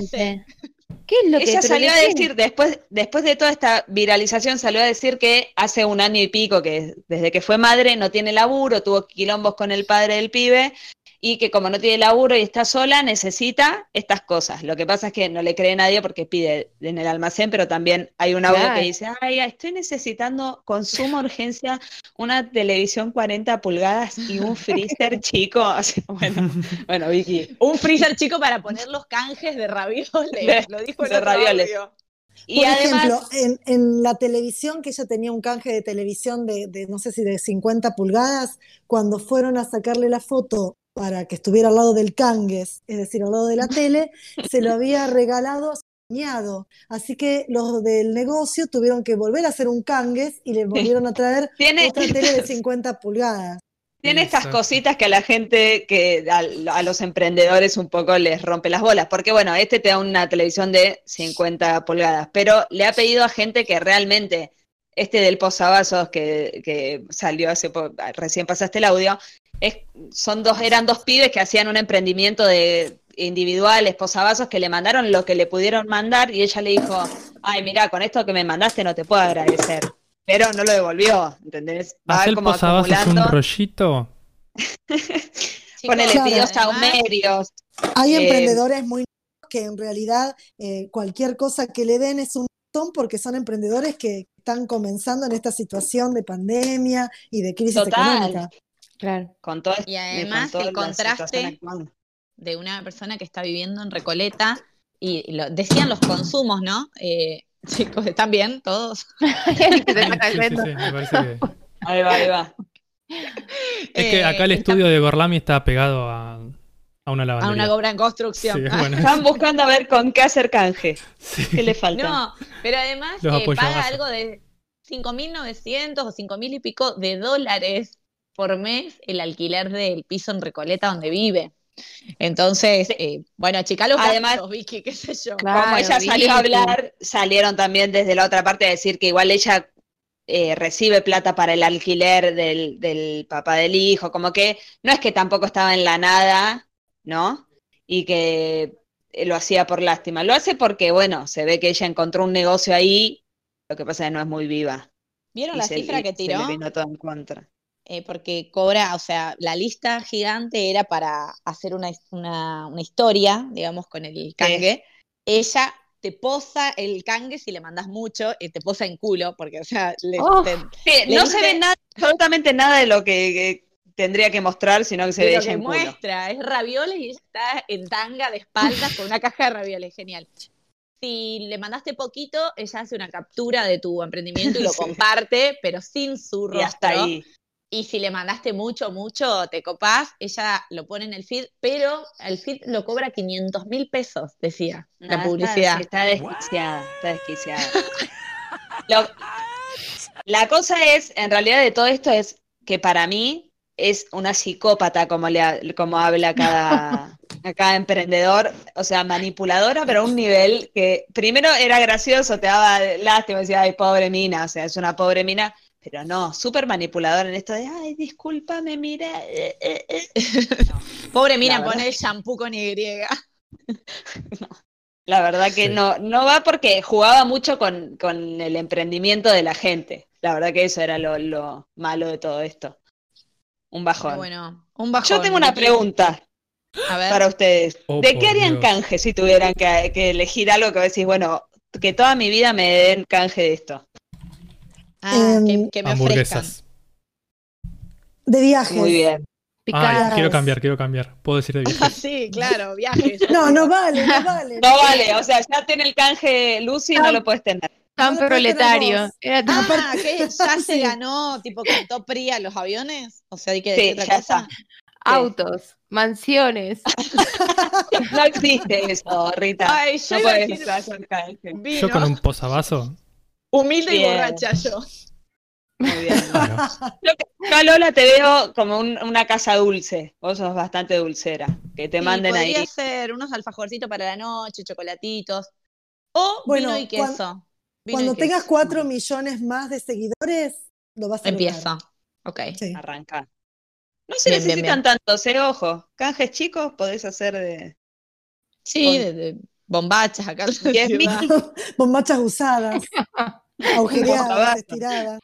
¿Qué es lo que Ella salió a decir, después, después de toda esta viralización, salió a decir que hace un año y pico, que desde que fue madre no tiene laburo, tuvo quilombos con el padre del pibe, y que como no tiene laburo y está sola, necesita estas cosas. Lo que pasa es que no le cree nadie porque pide en el almacén, pero también hay un audio Claro. que dice, ay, estoy necesitando con suma urgencia una televisión 40 pulgadas y un freezer <laughs> chico. <laughs> O sea, bueno, <laughs> bueno, Vicky. Un freezer chico para poner los canjes de ravioles. De- lo dijo en de otro ravioles. audio. Y Por además, ejemplo, en, en la televisión, que ella tenía un canje de televisión de, de, no sé si de 50 pulgadas, cuando fueron a sacarle la foto para que estuviera al lado del cangues, es decir, al lado de la <laughs> tele, se lo había regalado a su cuñado. Así que los del negocio tuvieron que volver a hacer un cangues y le volvieron a traer <laughs> tiene, otra tele de <laughs> 50 pulgadas. Tiene estas cositas que a la gente, que a, a los emprendedores un poco les rompe las bolas, porque bueno, este te da una televisión de 50 pulgadas, pero le ha pedido a gente que realmente, este del posavasos que, que salió hace po- recién pasaste el audio, es, son dos, eran dos pibes que hacían un emprendimiento de individuales, posavasos, que le mandaron lo que le pudieron mandar y ella le dijo, ay, mira, con esto que me mandaste no te puedo agradecer. Pero no lo devolvió, ¿entendés? Va Hacer como posavasos un acumulando. rollito. <laughs> Ponele pidió saumerios. Hay Eh, emprendedores muy que en realidad eh, cualquier cosa que le den es un montón porque son emprendedores que están comenzando en esta situación de pandemia y de crisis Total. económica. Claro. Con todo, Y además con el contraste de una persona que está viviendo en Recoleta y lo, decían los consumos, ¿no? Eh, <laughs> chicos, ¿están bien todos? <laughs> Sí, sí, sí, me parece que... Ahí va, ahí va. Es que acá el Eh, estudio de Gorlami está pegado a, a una A lavandería. una obra en construcción. Sí, bueno. Están buscando a ver con qué hacer canje. Sí. ¿Qué le falta? No, pero además eh, paga algo de 5.900 o 5.000 y pico de dólares por mes el alquiler del piso en Recoleta donde vive. Entonces, eh, bueno, chica, los Además- Vicky, qué sé yo. Claro, Como ella salió a hablar, salieron también desde la otra parte a decir que igual ella eh, recibe plata para el alquiler del, del papá del hijo, como que no es que tampoco estaba en la nada, ¿no? Y que eh, lo hacía por lástima. Lo hace porque, bueno, se ve que ella encontró un negocio ahí, lo que pasa es que no es muy viva. ¿Vieron Y la se- cifra que se tiró? le vino todo en contra. Eh, porque cobra, o sea, la lista gigante era para hacer una, una, una historia, digamos, con el cangue. Ella te posa el cangue si le mandas mucho, y te posa en culo, porque, o sea, le, Oh. te- Sí, Le no dice- se ve nada, absolutamente nada de lo que, que tendría que mostrar, sino que se ve ella en culo. muestra, es ravioles y ella está en tanga de espaldas con una <laughs> caja de ravioles, genial. Si le mandaste poquito, ella hace una captura de tu emprendimiento y lo <laughs> Sí. comparte, pero sin su Y rostro. hasta ahí. Y si le mandaste mucho, mucho, te copás, ella lo pone en el feed, pero el feed lo cobra 500 mil pesos, decía la Ah, publicidad. Está, desquiciada, está desquiciada. <laughs> Lo- la cosa es, en realidad de todo esto es que para mí es una psicópata como, le, como habla cada, <laughs> acá emprendedor, o sea, manipuladora, pero a un nivel que primero era gracioso, te daba lástima, decía, ay, pobre mina, o sea, es una pobre mina, pero no, súper manipuladora en esto de, ay, discúlpame, mira. eh, eh, eh". <laughs> Pobre verdad. pone el shampoo con Y. <laughs> La verdad que Sí. no, no va porque jugaba mucho con, con el emprendimiento de la gente. La verdad que eso era lo, lo malo de todo esto. Un bajón. Bueno, un bajón. Yo tengo una pregunta A ver. para ustedes. Oh, ¿De qué harían Dios. canje si tuvieran que, que elegir algo que decís, bueno, que toda mi vida me den canje de esto? Ah, Em, que, que me ofrezcan. Hamburguesas. De viajes. Muy bien. Ay, quiero cambiar, quiero cambiar. Puedo decir de Ah, viajes. <laughs> sí, claro, viajes. No, no vale, no vale. No vale, o sea, ya tiene el canje Lucy, no lo puedes tener. Tan No lo puedes tener proletario. vos. Era tan- Ah, que <laughs> ya se Sí. ganó, tipo, cantó PRI a los aviones. O sea, hay que Sí, decir otra ya cosa. autos, mansiones. <laughs> No existe eso, Rita. Ay, yo no puedes decir. Vino. Yo con un posavasos. Humilde y Bien. borracha yo. Muy bien. <laughs> Bueno, yo Lola te veo como un- una casa dulce. Vos sos bastante dulcera. Que te Sí, manden ahí. podría ser unos alfajorcitos para la noche, chocolatitos. O Bueno, vino y queso. Vino Cuando y tengas cuatro millones más de seguidores, lo vas a lograr. Empieza. Ok. Sí. Arranca. No se Bien, bien, necesitan tantos, eh, ojo. Canjes chicos podés hacer de Sí, Con- de, de bombachas acá. en la 10 mil. ciudad. Bombachas usadas, <laughs> agujereadas, estiradas.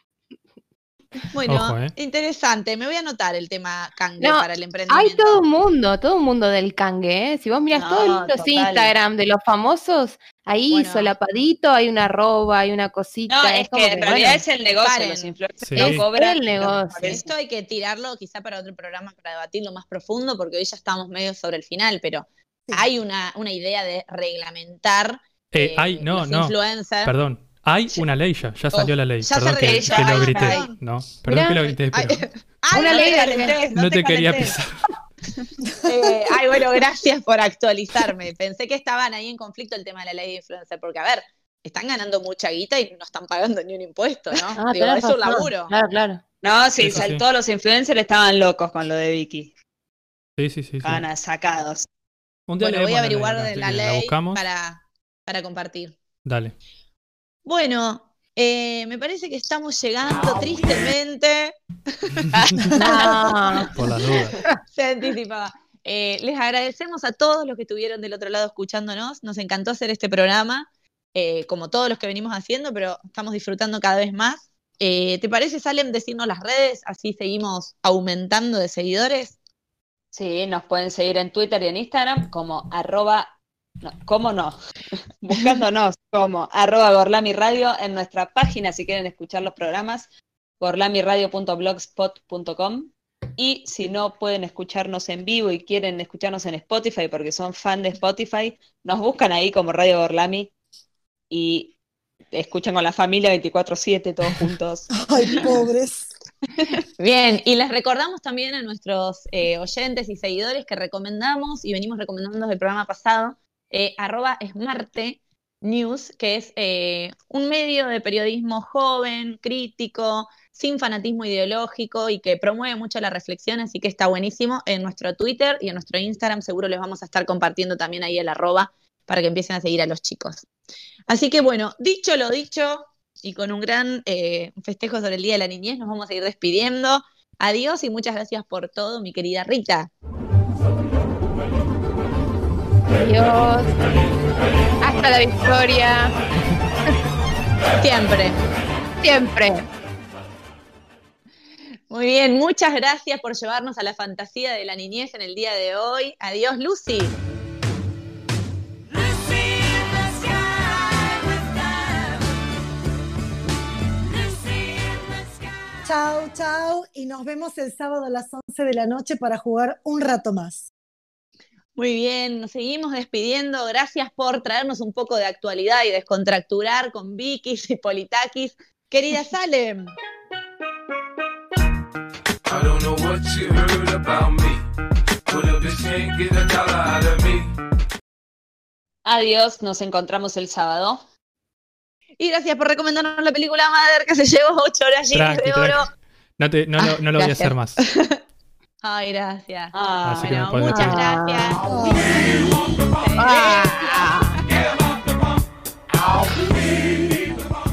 Bueno, Ojo, eh. interesante. Me voy a anotar el tema No, para el emprendimiento. Hay todo un mundo, todo un mundo del cangue, ¿eh? Si vos mirás No, todos los total. Instagram de los famosos, ahí Bueno. solapadito hay una arroba, hay una cosita. No, es que en bueno, realidad es el negocio. paren. Los influencers Sí. no Es el negocio. Esto hay que tirarlo quizá para otro programa para debatirlo más profundo, porque hoy ya estamos medio sobre el final, pero Sí. hay una, una idea de reglamentar eh, eh, hay, no, los no. influencers. Perdón. Hay una ley ya, ya salió la ley. ya Perdón que, realizó, que lo grité. ay. No, perdón Mirá. que lo grité, pero <laughs> ay, Una no ley calentés, no te quería pisar. <laughs> Eh, ay, bueno, gracias por actualizarme. Pensé que estaban ahí en conflicto el tema de la ley de influencer, porque a ver, están ganando mucha guita y no están pagando ni un impuesto, ¿no? Ah, Digo, tenés es un laburo. Claro, claro. No, sí, Eso sal- sí. todos los influencers estaban locos con lo de Vicky. Sí, sí, sí. sí. Estaban a- sacados. Un día Bueno, voy a la ley, averiguar la que ley para, para compartir. Dale. Bueno, eh, me parece que estamos llegando tristemente. No. Por las dudas. <laughs> Se anticipaba. Eh, les agradecemos a todos los que estuvieron del otro lado escuchándonos. Nos encantó hacer este programa, eh, como todos los que venimos haciendo, pero estamos disfrutando cada vez más. Eh, ¿Te parece, Salem, decirnos las redes? Así seguimos aumentando de seguidores. Sí, nos pueden seguir en Twitter y en Instagram como arroba, no, ¿cómo no? <laughs> Buscándonos como arroba Gorlami Radio en nuestra página si quieren escuchar los programas, gorlamiradio.blogspot.com y si no pueden escucharnos en vivo y quieren escucharnos en Spotify porque son fan de Spotify, nos buscan ahí como Radio Gorlami y escuchan con la familia 24/7 todos juntos. <laughs> Ay, pobres. Bien, y les recordamos también a nuestros eh, oyentes y seguidores que recomendamos y venimos recomendando desde el programa pasado, eh, arroba Smarte News, que es eh, un medio de periodismo joven, crítico, sin fanatismo ideológico y que promueve mucho la reflexión, así que está buenísimo. En nuestro Twitter y en nuestro Instagram seguro les vamos a estar compartiendo también ahí el arroba para que empiecen a seguir a los chicos. Así que bueno, dicho lo dicho, y con un gran eh, festejo sobre el Día de la Niñez, nos vamos a ir despidiendo. Adiós y muchas gracias por todo, mi querida Rita. Adiós. Hasta la victoria. <laughs> Siempre. Siempre. Muy bien, muchas gracias por llevarnos a la fantasía de la niñez en el día de hoy. Adiós, Lucy. Chao, chao. Y nos vemos el sábado a las 11 de la noche para jugar un rato más. Muy bien, nos seguimos despidiendo. Gracias por traernos un poco de actualidad y descontracturar con Vicky y Politakis. Querida <laughs> Salem. I don't know what you heard about me. But a bitch can't get a dollar out of me. Adiós, nos encontramos el sábado. Y gracias por recomendarnos la película Mother que se llevó ocho horas llenas de oro. No, te, no, lo- no lo voy a hacer más. <laughs> Ay, gracias. Ah, Así que me muchas gracias.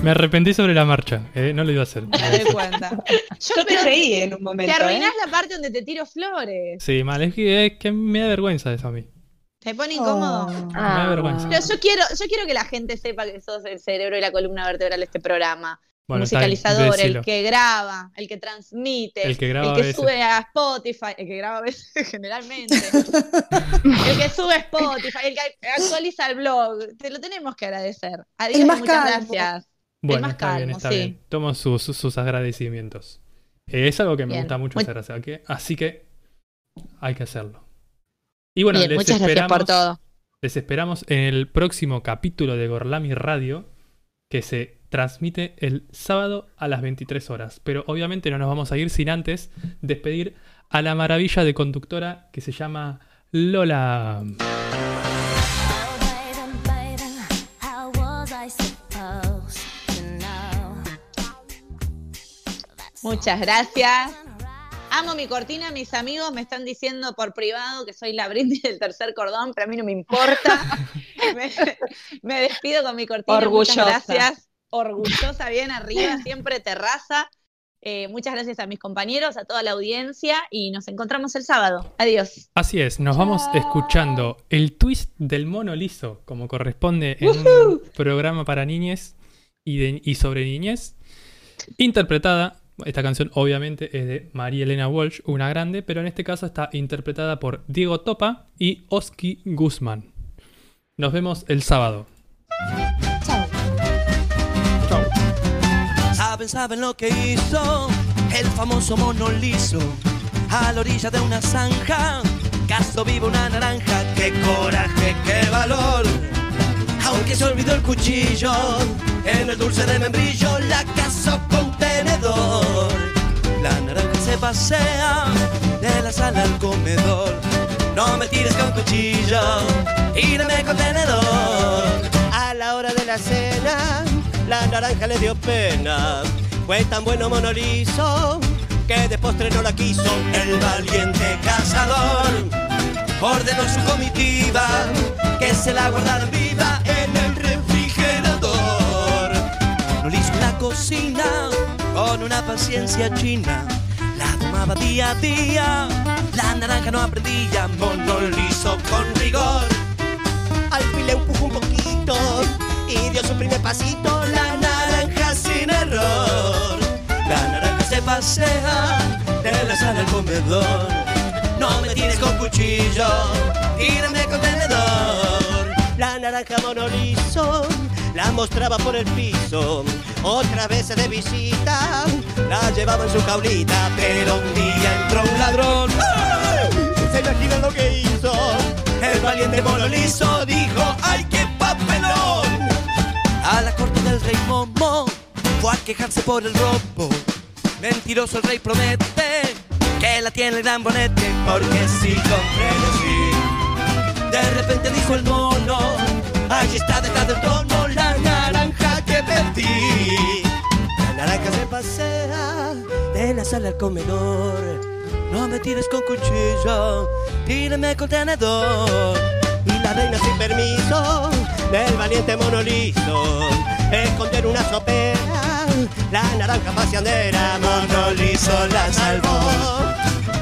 Me arrepentí sobre la marcha. eh, no lo iba a hacer. <laughs> Me doy cuenta. Yo, Yo te reí en un te momento. arruinás ¿eh? la parte donde te tiro flores. Sí, mal. Es que, es que me da vergüenza eso a mí. ¿Te pone incómodo? Oh. Me da vergüenza. Pero yo quiero, yo quiero que la gente sepa que sos el cerebro y la columna vertebral de este programa. Bueno, musicalizador, el que graba, el que transmite, El que graba el que sube a Spotify, el que graba a veces <laughs> generalmente, el que sube a <laughs> Spotify, el que actualiza el blog. Te lo tenemos que agradecer. Adiós, El más muchas calmo. gracias. Bueno, más está bien, está sí. bien. Tomo sus, sus- agradecimientos. Eh, es algo que me Bien. gusta mucho hacer, así que, así que hay que hacerlo. Y bueno, Bien, les muchas gracias por esperamos- todo. Les esperamos en el próximo capítulo de Gorlami Radio, que se transmite el sábado a las 23 horas. Pero obviamente no nos vamos a ir sin antes despedir a la maravilla de conductora que se llama Lola. Muchas gracias. Amo mi cortina, mis amigos me están diciendo por privado que soy la brindis del tercer cordón, pero a mí no me importa. <laughs> me, me despido con mi cortina. Orgullosa. Muchas gracias. Orgullosa, bien arriba, siempre terraza. Eh, muchas gracias a mis compañeros, a toda la audiencia y nos encontramos el sábado. Adiós. Así es, nos vamos escuchando el twist del mono liso, como corresponde en un programa para niñez y, de- y sobre niñez, interpretada, esta canción obviamente es de María Elena Walsh, una grande, pero en este caso está interpretada por Diego Topa y Oski Guzmán. Nos vemos el sábado. Chao. Chau. Saben, saben lo que hizo el famoso mono liso a la orilla de una zanja. Caso vivo una naranja, qué coraje, qué valor. Aunque se olvidó el cuchillo en el dulce de membrillo, la cazó con tenedor. La naranja se pasea de la sala al comedor. No me tires con cuchillo, tírame con tenedor. A la hora de la cena, la naranja le dio pena. Fue tan bueno monolizo que de postre no la quiso el valiente cazador. Ordenó su comitiva que se la guardaran viva en el refrigerador. No hizo la cocina con una paciencia china. La tomaba día a día, la naranja no aprendía, mono liso con rigor. Al fin le empujó un poquito y dio su primer pasito, la naranja sin error. La naranja se pasea de la sala al comedor. No me tires con cuchillo, tírame con tenedor. La naranja monolizo la mostraba por el piso. Otra vez de visita la llevaba en su caulita, pero un día entró un ladrón. ¿Se imaginan lo que hizo? El valiente monolizo dijo, ¡ay qué papelón! A la corte del rey Momo fue a quejarse por el robo. Mentiroso el rey promete que la tiene el gran bonete, porque si comprende sí. De repente dijo el mono, allí está detrás del trono naranja que perdí. La naranja se pasea de la sala al comedor. No me tires con cuchillo, tírame con tenedor. Y la reina sin permiso del valiente mono liso escondió en una sopera la naranja paseandera. Mono liso la salvó,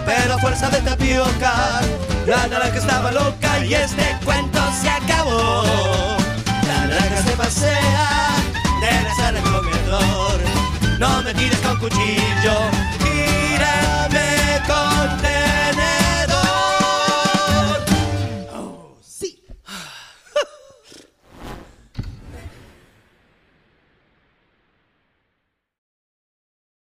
pero fuerza de tapioca la naranja estaba loca y este cuento se acabó sea, debe ser el comedor. No me tires con cuchillo, tírame con tenedor.